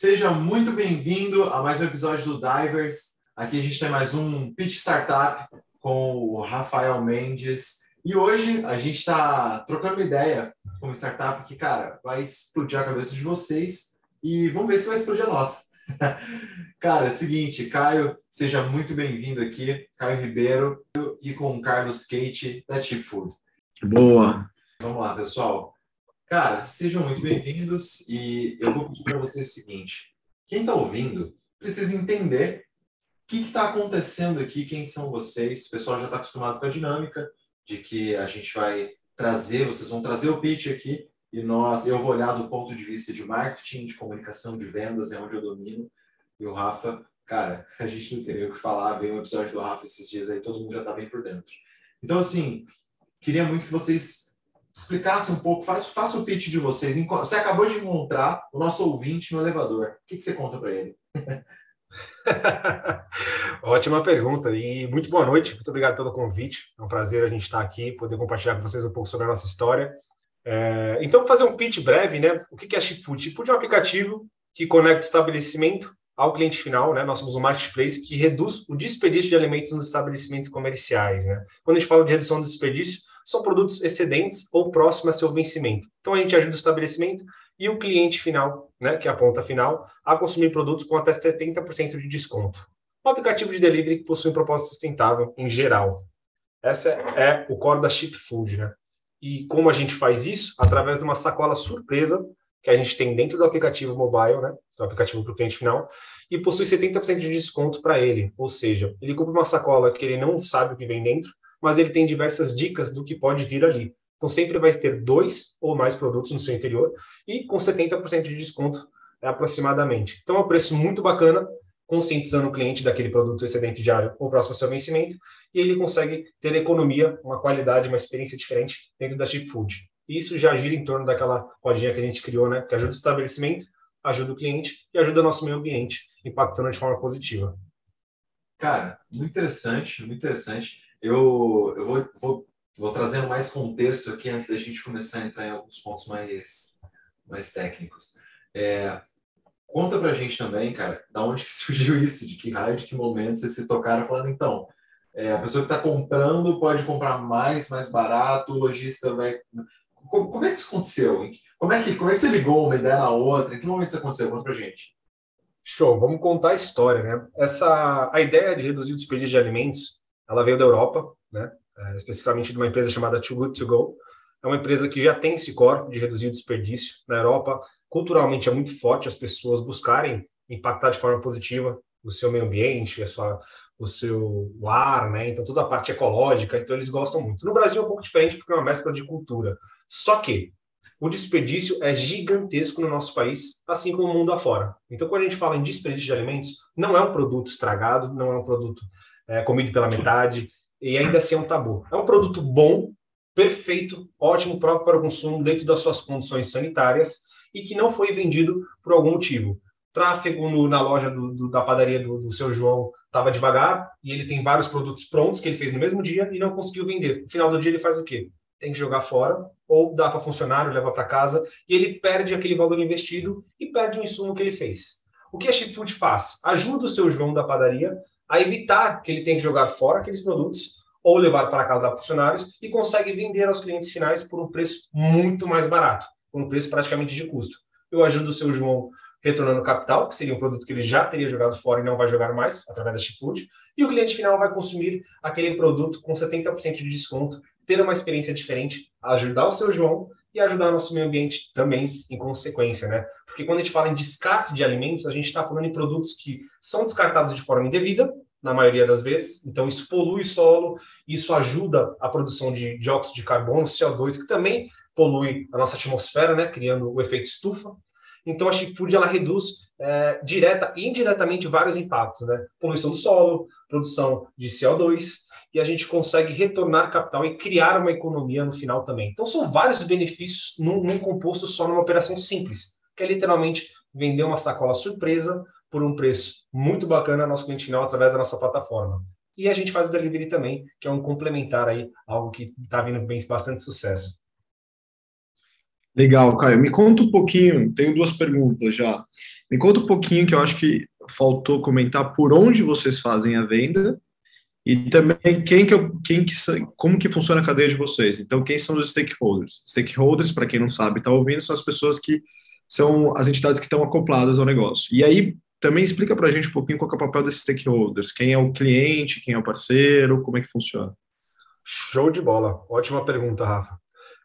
Seja muito bem-vindo a mais um episódio do Divers. Aqui a gente tem mais um Pitch Startup com o Rafael Mendes. E hoje a gente está trocando uma ideia com uma startup que, cara, vai explodir a cabeça de vocês e vamos ver se vai explodir a nossa. cara, é o seguinte, Caio, seja muito bem-vindo aqui, Caio Ribeiro, e com o Carlos Kate da Chip Food. Boa! Vamos lá, pessoal. Cara, sejam muito bem-vindos e eu vou pedir para vocês o seguinte: quem está ouvindo precisa entender o que está acontecendo aqui, quem são vocês. O pessoal já está acostumado com a dinâmica de que a gente vai trazer, vocês vão trazer o pitch aqui e nós, eu vou olhar do ponto de vista de marketing, de comunicação, de vendas, é onde eu domino. E o Rafa, cara, a gente não teria o que falar, veio um episódio do Rafa esses dias aí, todo mundo já está bem por dentro. Então, assim, queria muito que vocês explicasse um pouco, faça o pitch de vocês. Você acabou de encontrar o nosso ouvinte no elevador. O que, que você conta para ele? Ótima pergunta e muito boa noite. Muito obrigado pelo convite. É um prazer a gente estar aqui, poder compartilhar com vocês um pouco sobre a nossa história. É, então, fazer um pitch breve, né? O que é Chipfood? Chipfood é um aplicativo que conecta o estabelecimento ao cliente final, né? Nós somos um marketplace que reduz o desperdício de alimentos nos estabelecimentos comerciais, né? Quando a gente fala de redução do desperdício, são produtos excedentes ou próximos a seu vencimento. Então a gente ajuda o estabelecimento e o cliente final, né, que é a ponta final, a consumir produtos com até 70% de desconto. Um aplicativo de delivery que possui um propósito sustentável em geral. Essa é o core da Chip Food, né? E como a gente faz isso? Através de uma sacola surpresa que a gente tem dentro do aplicativo mobile, né? Do aplicativo para o cliente final, e possui 70% de desconto para ele. Ou seja, ele compra uma sacola que ele não sabe o que vem dentro, mas ele tem diversas dicas do que pode vir ali. Então, sempre vai ter dois ou mais produtos no seu interior e com 70% de desconto é, aproximadamente. Então, é um preço muito bacana, conscientizando o cliente daquele produto excedente diário ou próximo ao seu vencimento, e ele consegue ter economia, uma qualidade, uma experiência diferente dentro da Chip Food. E isso já gira em torno daquela rodinha que a gente criou, né, que ajuda o estabelecimento, ajuda o cliente e ajuda o nosso meio ambiente, impactando de forma positiva. Cara, muito interessante, muito interessante. Eu, eu vou, vou, vou trazendo mais contexto aqui antes da gente começar a entrar em alguns pontos mais, mais técnicos. É, conta pra gente também, cara, da onde que surgiu isso, de que raio, de que momento vocês se tocaram falando, então, é, a pessoa que está comprando pode comprar mais, mais barato, o lojista vai. Como, como, é que isso aconteceu? Como é, que, como é que você ligou uma ideia na outra? Em que momento isso aconteceu? Conta pra gente. Show, vamos contar a história, né? Essa, a ideia de reduzir o desperdício de alimentos ela veio da Europa, né? É, especificamente de uma empresa chamada Too Good To Go. É uma empresa que já tem esse core de reduzir o desperdício. Na Europa, culturalmente é muito forte as pessoas buscarem impactar de forma positiva o seu meio ambiente, a sua, o seu ar, né? Então, toda a parte ecológica, então eles gostam muito. No Brasil é um pouco diferente porque é uma mescla de cultura. Só que o desperdício é gigantesco no nosso país, assim como o mundo afora. Então, quando a gente fala em desperdício de alimentos, não é um produto estragado, não é um produto é, comido pela metade, e ainda assim é um tabu. É um produto bom, perfeito, ótimo, próprio para o consumo dentro das suas condições sanitárias e que não foi vendido por algum motivo. Tráfego no, na loja do, do, da padaria do, do seu João estava devagar e ele tem vários produtos prontos que ele fez no mesmo dia e não conseguiu vender. No final do dia ele faz o quê? Tem que jogar fora ou dá para funcionário, leva para casa e ele perde aquele valor investido e perde o insumo que ele fez. O que a Chip Food faz? Ajuda o seu João da padaria a evitar que ele tenha que jogar fora aqueles produtos ou levar para casa a funcionários e consegue vender aos clientes finais por um preço muito mais barato, por um preço praticamente de custo. Eu ajudo o seu João retornando capital, que seria um produto que ele já teria jogado fora e não vai jogar mais, através da Chipfood, e o cliente final vai consumir aquele produto com 70% de desconto, ter uma experiência diferente, ajudar o seu João e ajudar o nosso meio ambiente também em consequência, né? Porque quando a gente fala em descarte de alimentos, a gente está falando em produtos que são descartados de forma indevida, na maioria das vezes, então isso polui o solo, isso ajuda a produção de dióxido de carbono, CO2, que também polui a nossa atmosfera, né? Criando o efeito estufa. Então a Chipfood ela reduz é, direta e indiretamente vários impactos, né? Poluição do solo, produção de CO2, e a gente consegue retornar capital e criar uma economia no final também. Então, são vários benefícios num, num composto só numa operação simples, que é literalmente vender uma sacola surpresa por um preço muito bacana ao nosso cliente final através da nossa plataforma. E a gente faz o delivery também, que é um complementar aí, algo que está vindo bem bastante sucesso. Legal, Caio. Me conta um pouquinho, tenho duas perguntas já. Me conta um pouquinho que eu acho que faltou comentar por onde vocês fazem a venda e também quem que, quem que como que funciona a cadeia de vocês. Então, quem são os stakeholders? Stakeholders, para quem não sabe, está ouvindo, são as pessoas que são as entidades que estão acopladas ao negócio. E aí, também explica para a gente um pouquinho qual é o papel desses stakeholders. Quem é o cliente, quem é o parceiro, como é que funciona? Show de bola. Ótima pergunta, Rafa.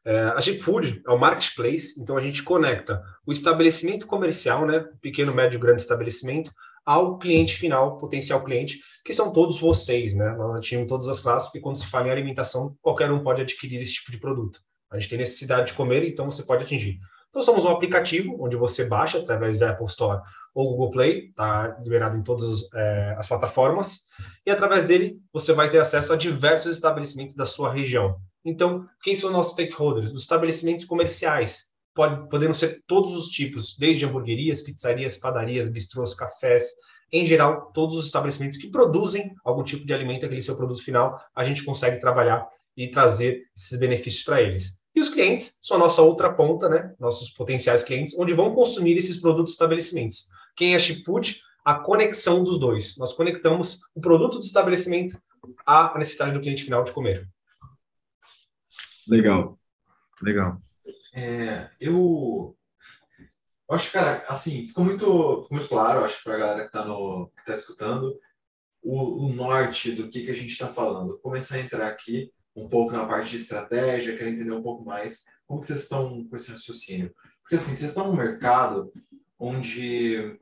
É, a Jeep Food é o marketplace, então a gente conecta o estabelecimento comercial, né, pequeno, médio, grande estabelecimento, ao cliente final, potencial cliente, que são todos vocês, né? Nós atingimos todas as classes, porque quando se fala em alimentação, qualquer um pode adquirir esse tipo de produto. A gente tem necessidade de comer, então você pode atingir. Então somos um aplicativo onde você baixa através da Apple Store ou Google Play, está liberado em todas é, as plataformas, e através dele você vai ter acesso a diversos estabelecimentos da sua região. Então, quem são nossos stakeholders? Os estabelecimentos comerciais, pode, podendo ser todos os tipos, desde hamburguerias, pizzarias, padarias, bistrôs, cafés, em geral, todos os estabelecimentos que produzem algum tipo de alimento, aquele seu produto final, a gente consegue trabalhar e trazer esses benefícios para eles. E os clientes são a nossa outra ponta, né? Nossos potenciais clientes, onde vão consumir esses produtos estabelecimentos. Quem é Chip? A conexão dos dois. Nós conectamos o produto do estabelecimento à necessidade do cliente final de comer. Legal, legal. É, eu acho, cara, assim, ficou muito, ficou muito claro, acho, para a galera que está tá escutando, o, o, norte do que, que a gente está falando. Vou começar a entrar aqui um pouco na parte de estratégia, quero entender um pouco mais como vocês estão com esse raciocínio. Porque, assim, vocês estão num mercado onde,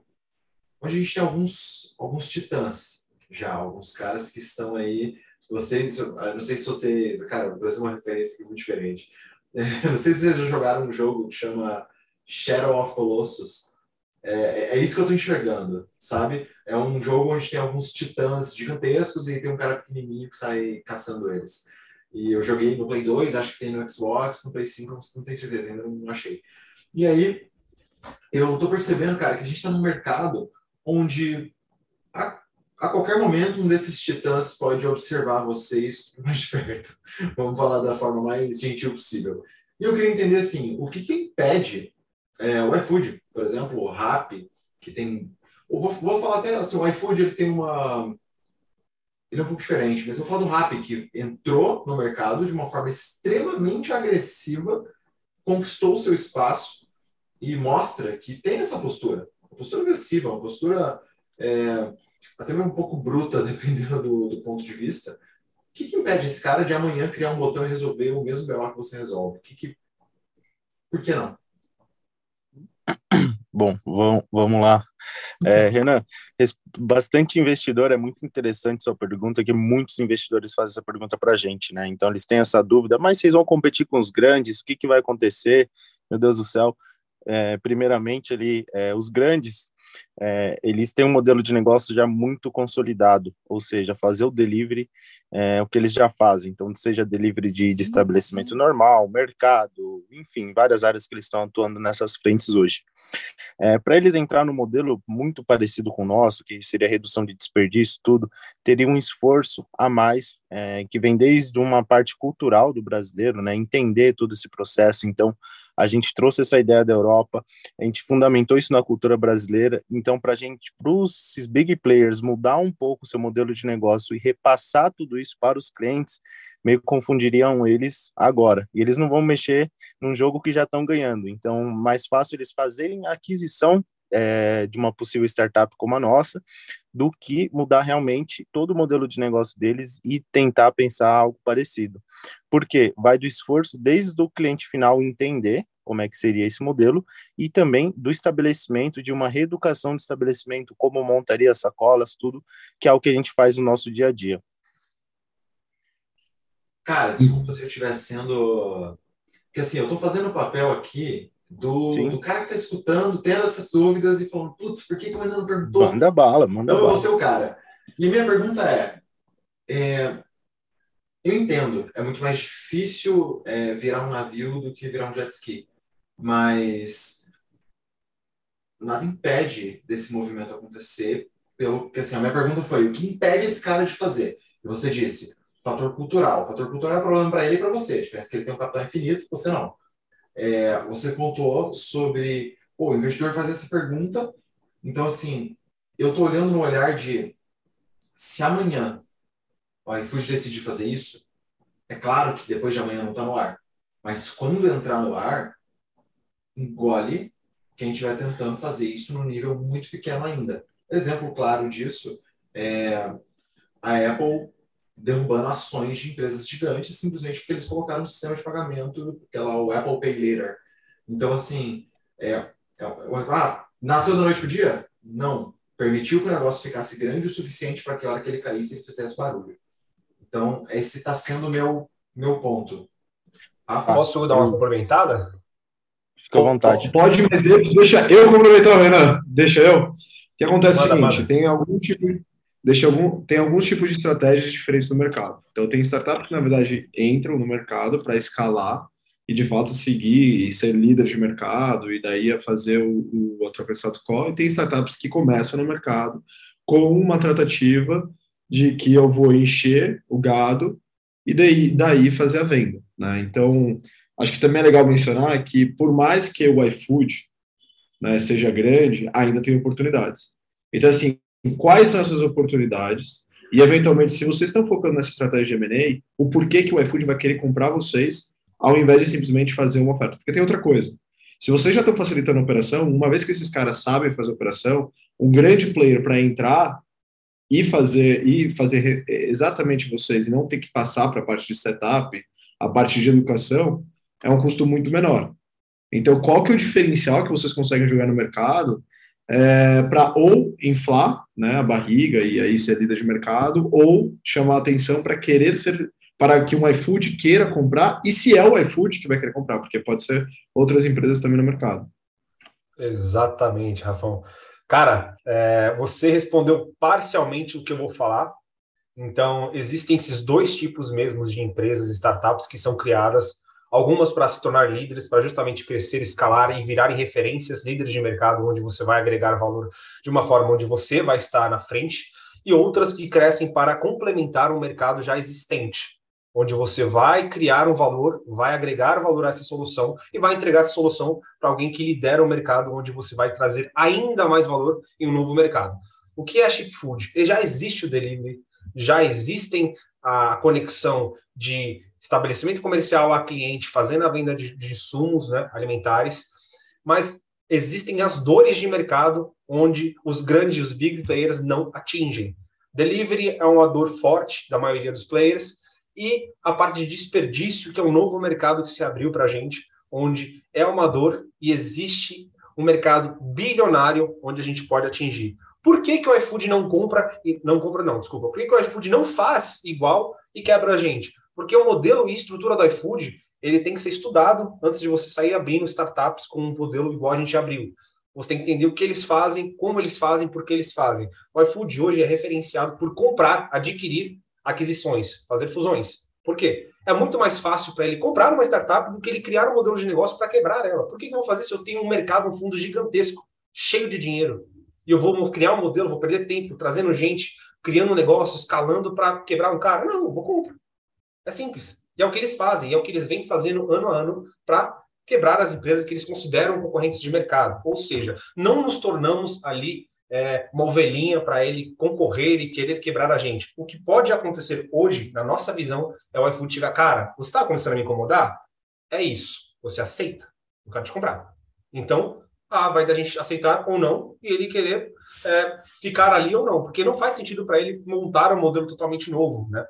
onde a gente tem alguns, alguns titãs já, alguns caras que estão aí vocês, não sei se vocês, cara, vou trazer uma referência aqui muito diferente. não sei se vocês já jogaram um jogo que chama Shadow of Colossus. É, é isso que eu estou enxergando, sabe? É um jogo onde tem alguns titãs gigantescos e tem um cara pequenininho que sai caçando eles. E eu joguei no Play 2, acho que tem no Xbox, no Play 5, não tenho certeza, ainda não achei. E aí, eu tô percebendo, cara, que a gente está num mercado onde a a qualquer momento, um desses titãs pode observar vocês mais de perto. Vamos falar da forma mais gentil possível. E eu queria entender, assim, o que, que impede é, o iFood, por exemplo, o Rappi, que tem... Eu vou, vou falar até, assim, o iFood, ele tem uma... Ele é um pouco diferente, mas eu vou falar do Rappi, que entrou no mercado de uma forma extremamente agressiva, conquistou o seu espaço e mostra que tem essa postura. Uma postura agressiva, uma postura... É, até mesmo um pouco bruta, dependendo do, do ponto de vista. O que, que, impede esse cara de amanhã criar um botão e resolver o mesmo BO que você resolve? Que que... Por que não? Bom, vamos lá. É, Renan, bastante investidor, é muito interessante sua pergunta, que muitos investidores fazem essa pergunta para a gente, né? Então, eles têm essa dúvida, mas vocês vão competir com os grandes, o que, que vai acontecer? Meu Deus do céu. É, primeiramente, ali, é, os grandes é, eles têm um modelo de negócio já muito consolidado, ou seja, fazer o delivery é o que eles já fazem. Então, seja delivery de, de estabelecimento normal, mercado, enfim, várias áreas que eles estão atuando nessas frentes hoje. É, Para eles entrar no modelo muito parecido com o nosso, que seria redução de desperdício, tudo, teria um esforço a mais, é, que vem desde uma parte cultural do brasileiro, né, entender todo esse processo. Então, a gente trouxe essa ideia da Europa, a gente fundamentou isso na cultura brasileira. Então, para a gente, para os big players mudar um pouco o seu modelo de negócio e repassar tudo isso para os clientes, meio que confundiriam eles agora. E eles não vão mexer num jogo que já estão ganhando. Então, mais fácil eles fazerem a aquisição é, de uma possível startup como a nossa, do que mudar realmente todo o modelo de negócio deles e tentar pensar algo parecido. Porque vai do esforço desde o cliente final entender como é que seria esse modelo e também do estabelecimento de uma reeducação do estabelecimento, como montaria sacolas, tudo, que é o que a gente faz no nosso dia a dia. Cara, desculpa se eu estiver sendo. Porque assim, eu estou fazendo o papel aqui do, do cara que está escutando, tendo essas dúvidas e falando, putz, por que, que o Renan não perguntou? Manda bala, manda então, bala. Eu vou ser o cara. E a minha pergunta é, é eu entendo, é muito mais difícil é, virar um navio do que virar um jet ski, mas nada impede desse movimento acontecer, pelo que assim, a minha pergunta foi, o que impede esse cara de fazer? E você disse, fator cultural. O fator cultural é problema para ele e para você. A diferença é que ele tem um capital infinito, você não. É, você pontuou sobre pô, o investidor fazer essa pergunta. Então, assim, eu estou olhando no olhar de se amanhã o iFood decidir fazer isso, é claro que depois de amanhã não está no ar. Mas quando entrar no ar, engole quem estiver tentando fazer isso no nível muito pequeno ainda. Exemplo claro disso é a Apple derrubando ações de empresas gigantes simplesmente porque eles colocaram um sistema de pagamento, que é o Apple Pay Later. Então, assim, é, é, ah, nasceu da noite pro dia? Não. Permitiu que o negócio ficasse grande o suficiente para que a hora que ele caísse ele fizesse barulho. Então, esse está sendo o meu, meu ponto. Rafa, Posso dar uma complementada? Fica à vontade. Pode, mas deixa eu complementar, Renan. Deixa eu. O que acontece é o seguinte: tem algum tipo, deixa algum, tem alguns tipos de estratégias diferentes no mercado. Então, tem startups que, na verdade, entram no mercado para escalar e, de fato, seguir e ser líder de mercado e daí a fazer o, o call. E tem startups que começam no mercado com uma tratativa de que eu vou encher o gado e daí, daí fazer a venda. Né? Então, acho que também é legal mencionar que, por mais que o iFood né, seja grande, ainda tem oportunidades. Então, assim, quais são essas oportunidades? E, eventualmente, se vocês estão focando nessa estratégia de M&A, o porquê que o iFood vai querer comprar vocês ao invés de simplesmente fazer uma oferta. Porque tem outra coisa. Se vocês já estão facilitando a operação, uma vez que esses caras sabem fazer operação, um grande player para entrar e fazer e fazer exatamente vocês e não ter que passar para a parte de setup, a parte de educação, é um custo muito menor. Então, qual que é o diferencial que vocês conseguem jogar no mercado é, para ou inflar né, a barriga e aí ser líder de mercado, ou chamar atenção para querer ser para que um iFood queira comprar, e se é o iFood que vai querer comprar, porque pode ser outras empresas também no mercado. Exatamente, Rafão. Cara, é, você respondeu parcialmente o que eu vou falar. Então, existem esses dois tipos mesmos de empresas, startups que são criadas, algumas para se tornar líderes, para justamente crescer, escalar e virarem referências, líderes de mercado, onde você vai agregar valor de uma forma onde você vai estar na frente, e outras que crescem para complementar um mercado já existente onde você vai criar um valor, vai agregar valor a essa solução e vai entregar essa solução para alguém que lidera o mercado, onde você vai trazer ainda mais valor em um novo mercado. O que é Chip Food? Já existe o delivery, já existem a conexão de estabelecimento comercial a cliente, fazendo a venda de, de insumos né, alimentares, mas existem as dores de mercado onde os grandes, os big players não atingem. Delivery é uma dor forte da maioria dos players, e a parte de desperdício, que é um novo mercado que se abriu para a gente, onde é uma dor e existe um mercado bilionário onde a gente pode atingir. Por que, que o iFood não compra, não compra não, desculpa, por que, que o iFood não faz igual e quebra a gente? Porque o modelo e estrutura do iFood, ele tem que ser estudado antes de você sair abrindo startups com um modelo igual a gente abriu. Você tem que entender o que eles fazem, como eles fazem, por que eles fazem. O iFood hoje é referenciado por comprar, adquirir aquisições, fazer fusões. Por quê? É muito mais fácil para ele comprar uma startup do que ele criar um modelo de negócio para quebrar ela. Por que, que eu vou fazer se eu tenho um mercado, um fundo gigantesco, cheio de dinheiro? E eu vou criar um modelo, vou perder tempo trazendo gente, criando um negócio, escalando para quebrar um cara? Não, vou comprar. É simples. E é o que eles fazem, e é o que eles vêm fazendo ano a ano para quebrar as empresas que eles consideram concorrentes de mercado. Ou seja, não nos tornamos ali é, uma ovelhinha para ele concorrer e querer quebrar a gente. O que pode acontecer hoje, na nossa visão, é o iFood chegar, cara, você está começando a me incomodar? É isso. Você aceita? Eu quero te comprar. Então, ah, vai da gente aceitar ou não e ele querer é, ficar ali ou não, porque não faz sentido para ele montar um modelo totalmente novo, né?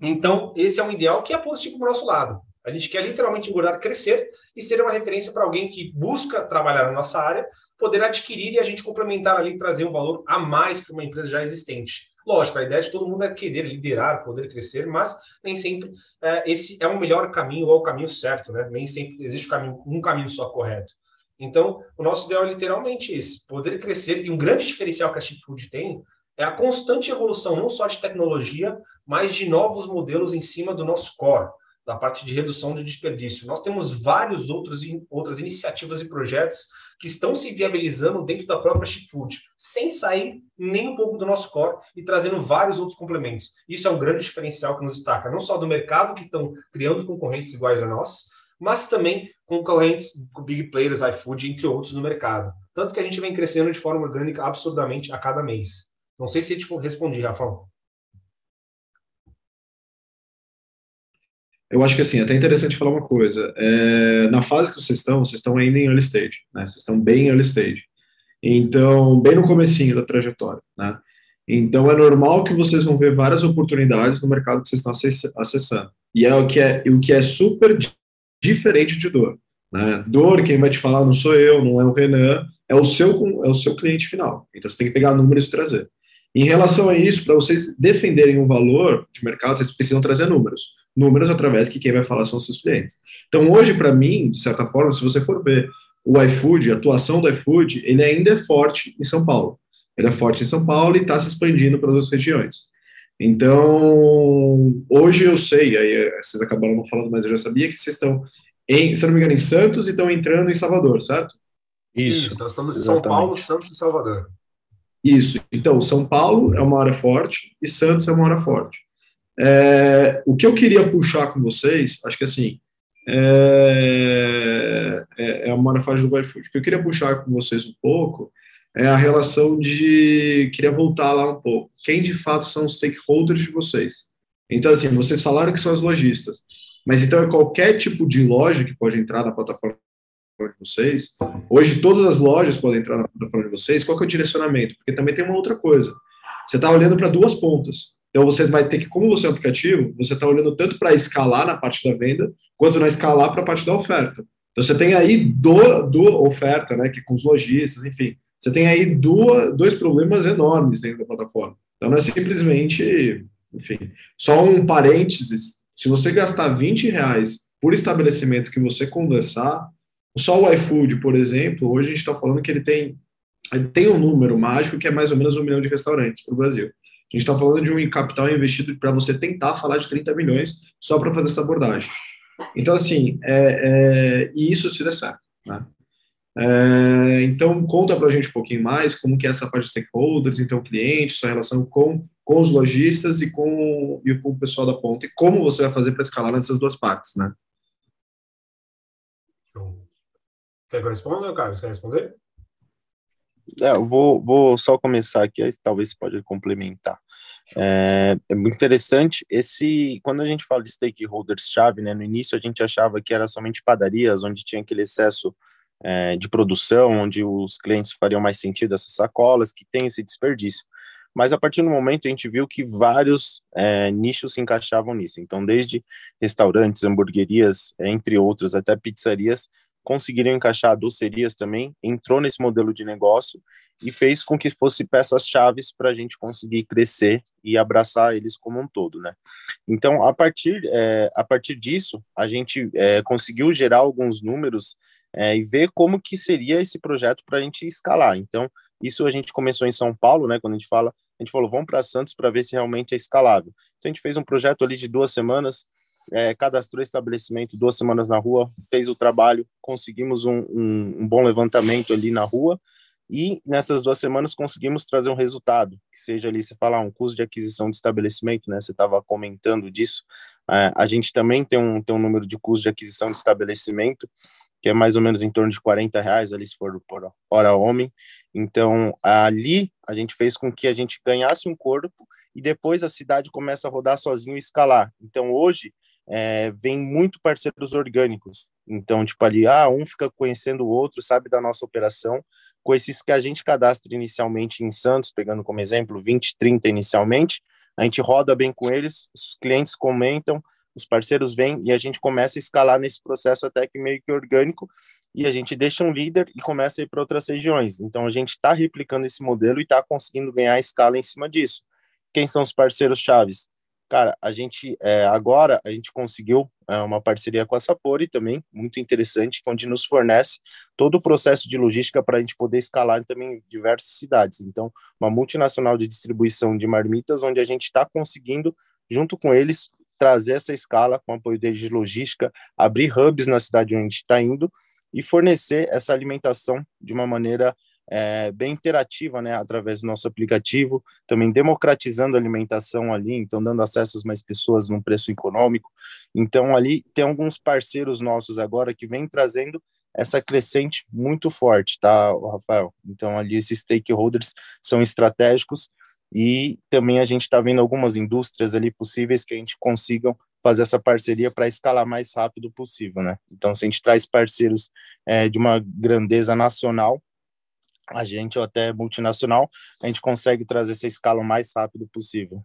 Então, esse é um ideal que é positivo para o nosso lado. A gente quer literalmente engordar, crescer e ser uma referência para alguém que busca trabalhar na nossa área, poder adquirir e a gente complementar ali, trazer um valor a mais para uma empresa já existente. Lógico, a ideia de todo mundo é querer liderar, poder crescer, mas nem sempre é, esse é o melhor caminho ou é o caminho certo, né? Nem sempre existe um caminho, um caminho só correto. Então, o nosso ideal é literalmente esse: poder crescer. E um grande diferencial que a Chip Food tem é a constante evolução, não só de tecnologia, mas de novos modelos em cima do nosso core da parte de redução de desperdício. Nós temos vários outros outras iniciativas e projetos que estão se viabilizando dentro da própria Chipfood, sem sair nem um pouco do nosso core e trazendo vários outros complementos. Isso é um grande diferencial que nos destaca, não só do mercado que estão criando concorrentes iguais a nós, mas também concorrentes big players, iFood, entre outros no mercado. Tanto que a gente vem crescendo de forma orgânica absurdamente a cada mês. Não sei se tipo respondi, Rafael. Eu acho que assim, é até interessante falar uma coisa. É, na fase que vocês estão, vocês estão ainda em early stage, né? Vocês estão bem em early stage. Então, bem no comecinho da trajetória, né? Então, é normal que vocês vão ver várias oportunidades no mercado que vocês estão acessando. E é o que é, o que é super diferente de dor. Né? Dor, quem vai te falar não sou eu, não é o Renan, é o seu, é o seu cliente final. Então, você tem que pegar números e trazer. Em relação a isso, para vocês defenderem um valor de mercado, vocês precisam trazer números. Números através que quem vai falar são os seus clientes. Então, hoje, para mim, de certa forma, se você for ver o iFood, a atuação do iFood, ele ainda é forte em São Paulo. Ele é forte em São Paulo e está se expandindo para outras regiões. Então, hoje eu sei, aí vocês acabaram não falando, mas eu já sabia que vocês estão, em, se não me engano, em Santos e estão entrando em Salvador, certo? Isso, Isso nós estamos em São Paulo, Santos e Salvador. Isso, então, São Paulo é uma área forte e Santos é uma área forte. É, o que eu queria puxar com vocês, acho que assim, é, é, é uma área forte do iFood. O que eu queria puxar com vocês um pouco é a relação de. Queria voltar lá um pouco. Quem de fato são os stakeholders de vocês? Então, assim, vocês falaram que são os lojistas, mas então é qualquer tipo de loja que pode entrar na plataforma de vocês. Hoje, todas as lojas podem entrar na plataforma de vocês. Qual que é o direcionamento? Porque também tem uma outra coisa. Você está olhando para duas pontas. Então, você vai ter que, como você é um aplicativo, você está olhando tanto para escalar na parte da venda, quanto na escalar para a parte da oferta. Então, você tem aí do, do oferta, né, que com os lojistas, enfim, você tem aí duas, dois problemas enormes dentro da plataforma. Então, não é simplesmente, enfim, só um parênteses. Se você gastar 20 reais por estabelecimento que você conversar, só o iFood, por exemplo, hoje a gente está falando que ele tem, ele tem um número mágico que é mais ou menos um milhão de restaurantes para o Brasil. A gente está falando de um capital investido para você tentar falar de 30 milhões só para fazer essa abordagem. Então, assim, é, é, e isso se der certo. Né? É, então, conta para a gente um pouquinho mais como que é essa parte de stakeholders, então clientes, sua relação com, com os lojistas e com, e com o pessoal da ponta, e como você vai fazer para escalar nessas duas partes, né? Quer que eu responda, Carlos? Quer responder? É, eu vou, vou só começar aqui, aí talvez você pode complementar. É, é, muito interessante esse quando a gente fala de stakeholders chave, né? No início a gente achava que era somente padarias, onde tinha aquele excesso é, de produção, onde os clientes fariam mais sentido essas sacolas, que tem esse desperdício. Mas a partir do momento a gente viu que vários é, nichos se encaixavam nisso. Então, desde restaurantes, hamburguerias, entre outros, até pizzarias, conseguiram encaixar docerias também, entrou nesse modelo de negócio e fez com que fosse peças chaves para a gente conseguir crescer e abraçar eles como um todo, né? Então, a partir, é, a partir disso, a gente é, conseguiu gerar alguns números é, e ver como que seria esse projeto para a gente escalar. Então, isso a gente começou em São Paulo, né? Quando a gente fala, a gente falou, vamos para Santos para ver se realmente é escalável. Então, a gente fez um projeto ali de duas semanas, é, cadastrou estabelecimento duas semanas na rua, fez o trabalho, conseguimos um, um, um, bom levantamento ali na rua e nessas duas semanas conseguimos trazer um resultado, que seja ali, você falar, um custo de aquisição de estabelecimento, né? Você estava comentando disso. É, a gente também tem um, tem um número de custo de aquisição de estabelecimento que é mais ou menos em torno de 40 reais ali se for por hora homem. Então, ali a gente fez com que a gente ganhasse um corpo e depois a cidade começa a rodar sozinho e escalar. Então, hoje, é, vem muito parceiros orgânicos. Então, tipo ali, ah, um fica conhecendo o outro, sabe da nossa operação. Com esses que a gente cadastra inicialmente em Santos, pegando como exemplo 20, 30 inicialmente, a gente roda bem com eles, os clientes comentam, os parceiros vêm e a gente começa a escalar nesse processo até que meio que orgânico e a gente deixa um líder e começa a ir para outras regiões. Então a gente está replicando esse modelo e está conseguindo ganhar escala em cima disso. Quem são os parceiros chaves? Cara, a gente é, agora a gente conseguiu é, uma parceria com a Sapori também, muito interessante, onde nos fornece todo o processo de logística para a gente poder escalar também em diversas cidades. Então, uma multinacional de distribuição de marmitas, onde a gente está conseguindo, junto com eles, trazer essa escala com apoio deles de logística, abrir hubs na cidade onde a gente está indo e fornecer essa alimentação de uma maneira é, bem interativa, né, através do nosso aplicativo, também democratizando a alimentação ali, então dando acesso às mais pessoas num preço econômico. Então ali tem alguns parceiros nossos agora que vêm trazendo essa crescente muito forte, tá, Rafael? Então ali esses stakeholders são estratégicos e também a gente está vendo algumas indústrias ali possíveis que a gente consigam fazer essa parceria para escalar mais rápido possível, né? Então, se a gente traz parceiros é, de uma grandeza nacional, a gente ou até multinacional, a gente consegue trazer essa escala o mais rápido possível.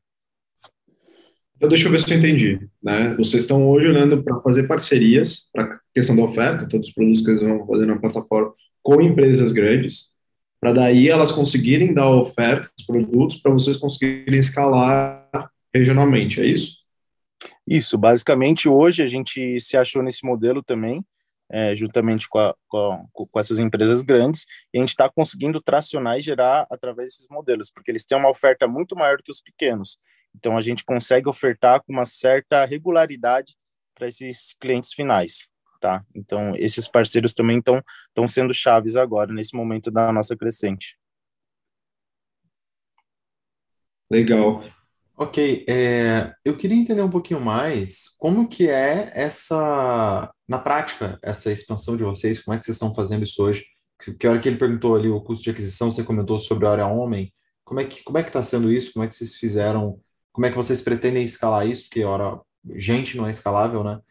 Então, deixa eu ver se eu entendi. Né? Vocês estão hoje olhando para fazer parcerias para a questão da oferta, todos os produtos que eles vão fazer na plataforma, com empresas grandes, para daí elas conseguirem dar oferta dos produtos para vocês conseguirem escalar regionalmente, é isso? Isso, basicamente hoje a gente se achou nesse modelo também, é, juntamente com, a, com, com, essas empresas grandes, e a gente está conseguindo tracionar e gerar através desses modelos, porque eles têm uma oferta muito maior que os pequenos. Então, a gente consegue ofertar com uma certa regularidade para esses clientes finais, tá? Então, esses parceiros também estão sendo chaves agora, nesse momento da nossa crescente. Legal. Ok, é, eu queria entender um pouquinho mais como que é essa, na prática, essa expansão de vocês, como é que vocês estão fazendo isso hoje? Que hora que ele perguntou ali o custo de aquisição, você comentou sobre a área homem, como é que como é que está sendo isso? Como é que vocês fizeram? Como é que vocês pretendem escalar isso? Porque hora gente não é escalável, né?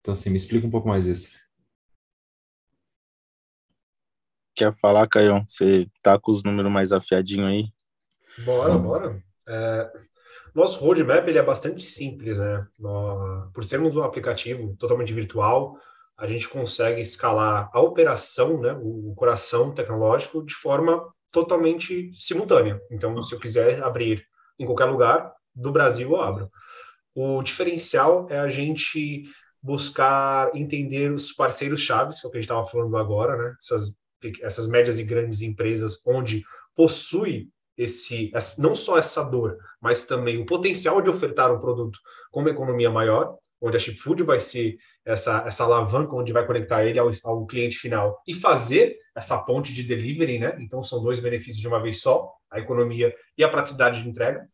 Então assim, me explica um pouco mais isso. Quer falar, Caio? Você tá com os números mais afiadinhos aí? Bora, bora. É, nosso roadmap ele é bastante simples, né? por sermos um aplicativo totalmente virtual, a gente consegue escalar a operação, né, o coração tecnológico, de forma totalmente simultânea. Então, se eu quiser abrir em qualquer lugar do Brasil, eu abro. O diferencial é a gente buscar entender os parceiros chaves, que é o que a gente estava falando agora, né? Essas, essas médias e grandes empresas onde possui esse, não só essa dor, mas também o potencial de ofertar um produto com uma economia maior, onde a Chipfood vai ser essa, essa alavanca onde vai conectar ele ao, ao cliente final e fazer essa ponte de delivery, né? Então são dois benefícios de uma vez só, a economia e a praticidade de entrega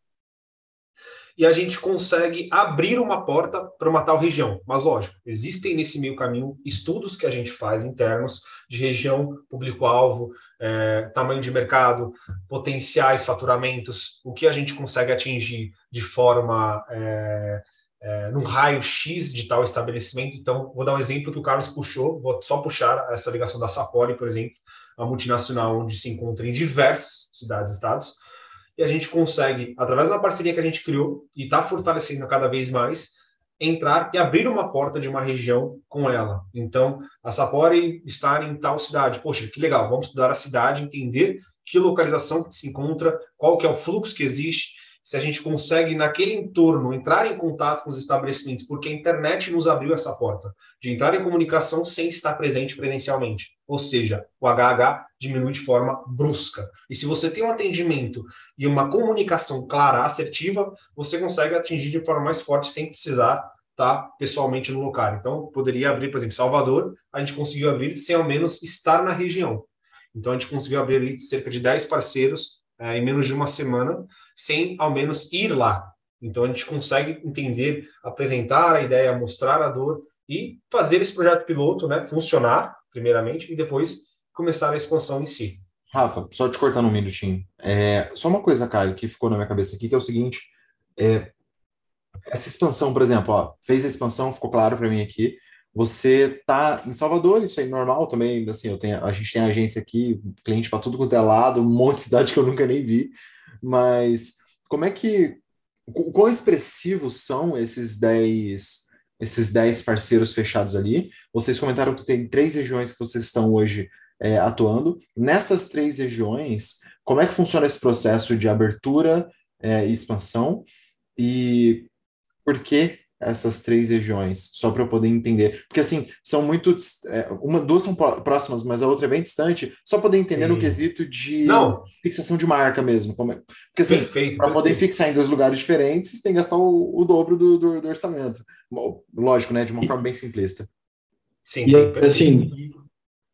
e a gente consegue abrir uma porta para uma tal região. Mas, lógico, existem nesse meio caminho estudos que a gente faz internos de região, público-alvo, é, tamanho de mercado, potenciais faturamentos, o que a gente consegue atingir de forma. É, é, num raio X de tal estabelecimento. Então, vou dar um exemplo que o Carlos puxou, vou só puxar essa ligação da Sapori, por exemplo, a multinacional onde se encontra em diversas cidades e estados, e a gente consegue, através de uma parceria que a gente criou e está fortalecendo cada vez mais, entrar e abrir uma porta de uma região com ela. Então, a Sapori estar em tal cidade. Poxa, que legal, vamos estudar a cidade, entender que localização que se encontra, qual que é o fluxo que existe, se a gente consegue, naquele entorno, entrar em contato com os estabelecimentos, porque a internet nos abriu essa porta, de entrar em comunicação sem estar presente presencialmente. Ou seja, o HH diminui de forma brusca. E se você tem um atendimento e uma comunicação clara, assertiva, você consegue atingir de forma mais forte sem precisar estar pessoalmente no local. Então, poderia abrir, por exemplo, Salvador, a gente conseguiu abrir sem ao menos estar na região. Então, a gente conseguiu abrir ali cerca de 10 parceiros é, em menos de uma semana, sem ao menos ir lá. Então a gente consegue entender, apresentar a ideia, mostrar a dor e fazer esse projeto piloto né, funcionar, primeiramente, e depois começar a expansão em si. Rafa, só te cortando um minutinho. É, só uma coisa, Caio, que ficou na minha cabeça aqui, que é o seguinte: é, essa expansão, por exemplo, ó, fez a expansão, ficou claro para mim aqui. Você tá em Salvador, isso é normal também. Assim, eu tenho, a gente tem agência aqui, cliente para tudo quanto é lado, um monte de cidade que eu nunca nem vi. Mas como é que. Quão expressivos são esses 10 esses 10 parceiros fechados ali? Vocês comentaram que tem três regiões que vocês estão hoje é, atuando. Nessas três regiões, como é que funciona esse processo de abertura é, e expansão? E por que essas três regiões, só para eu poder entender. Porque, assim, são muito. É, uma, duas são próximas, mas a outra é bem distante, só poder entender Sim. no quesito de Não. fixação de marca mesmo. Como é, porque, assim, para poder fixar em dois lugares diferentes, você tem que gastar o, o dobro do, do, do, orçamento. Lógico, né? De uma forma bem simplista. Sim, e, sim assim,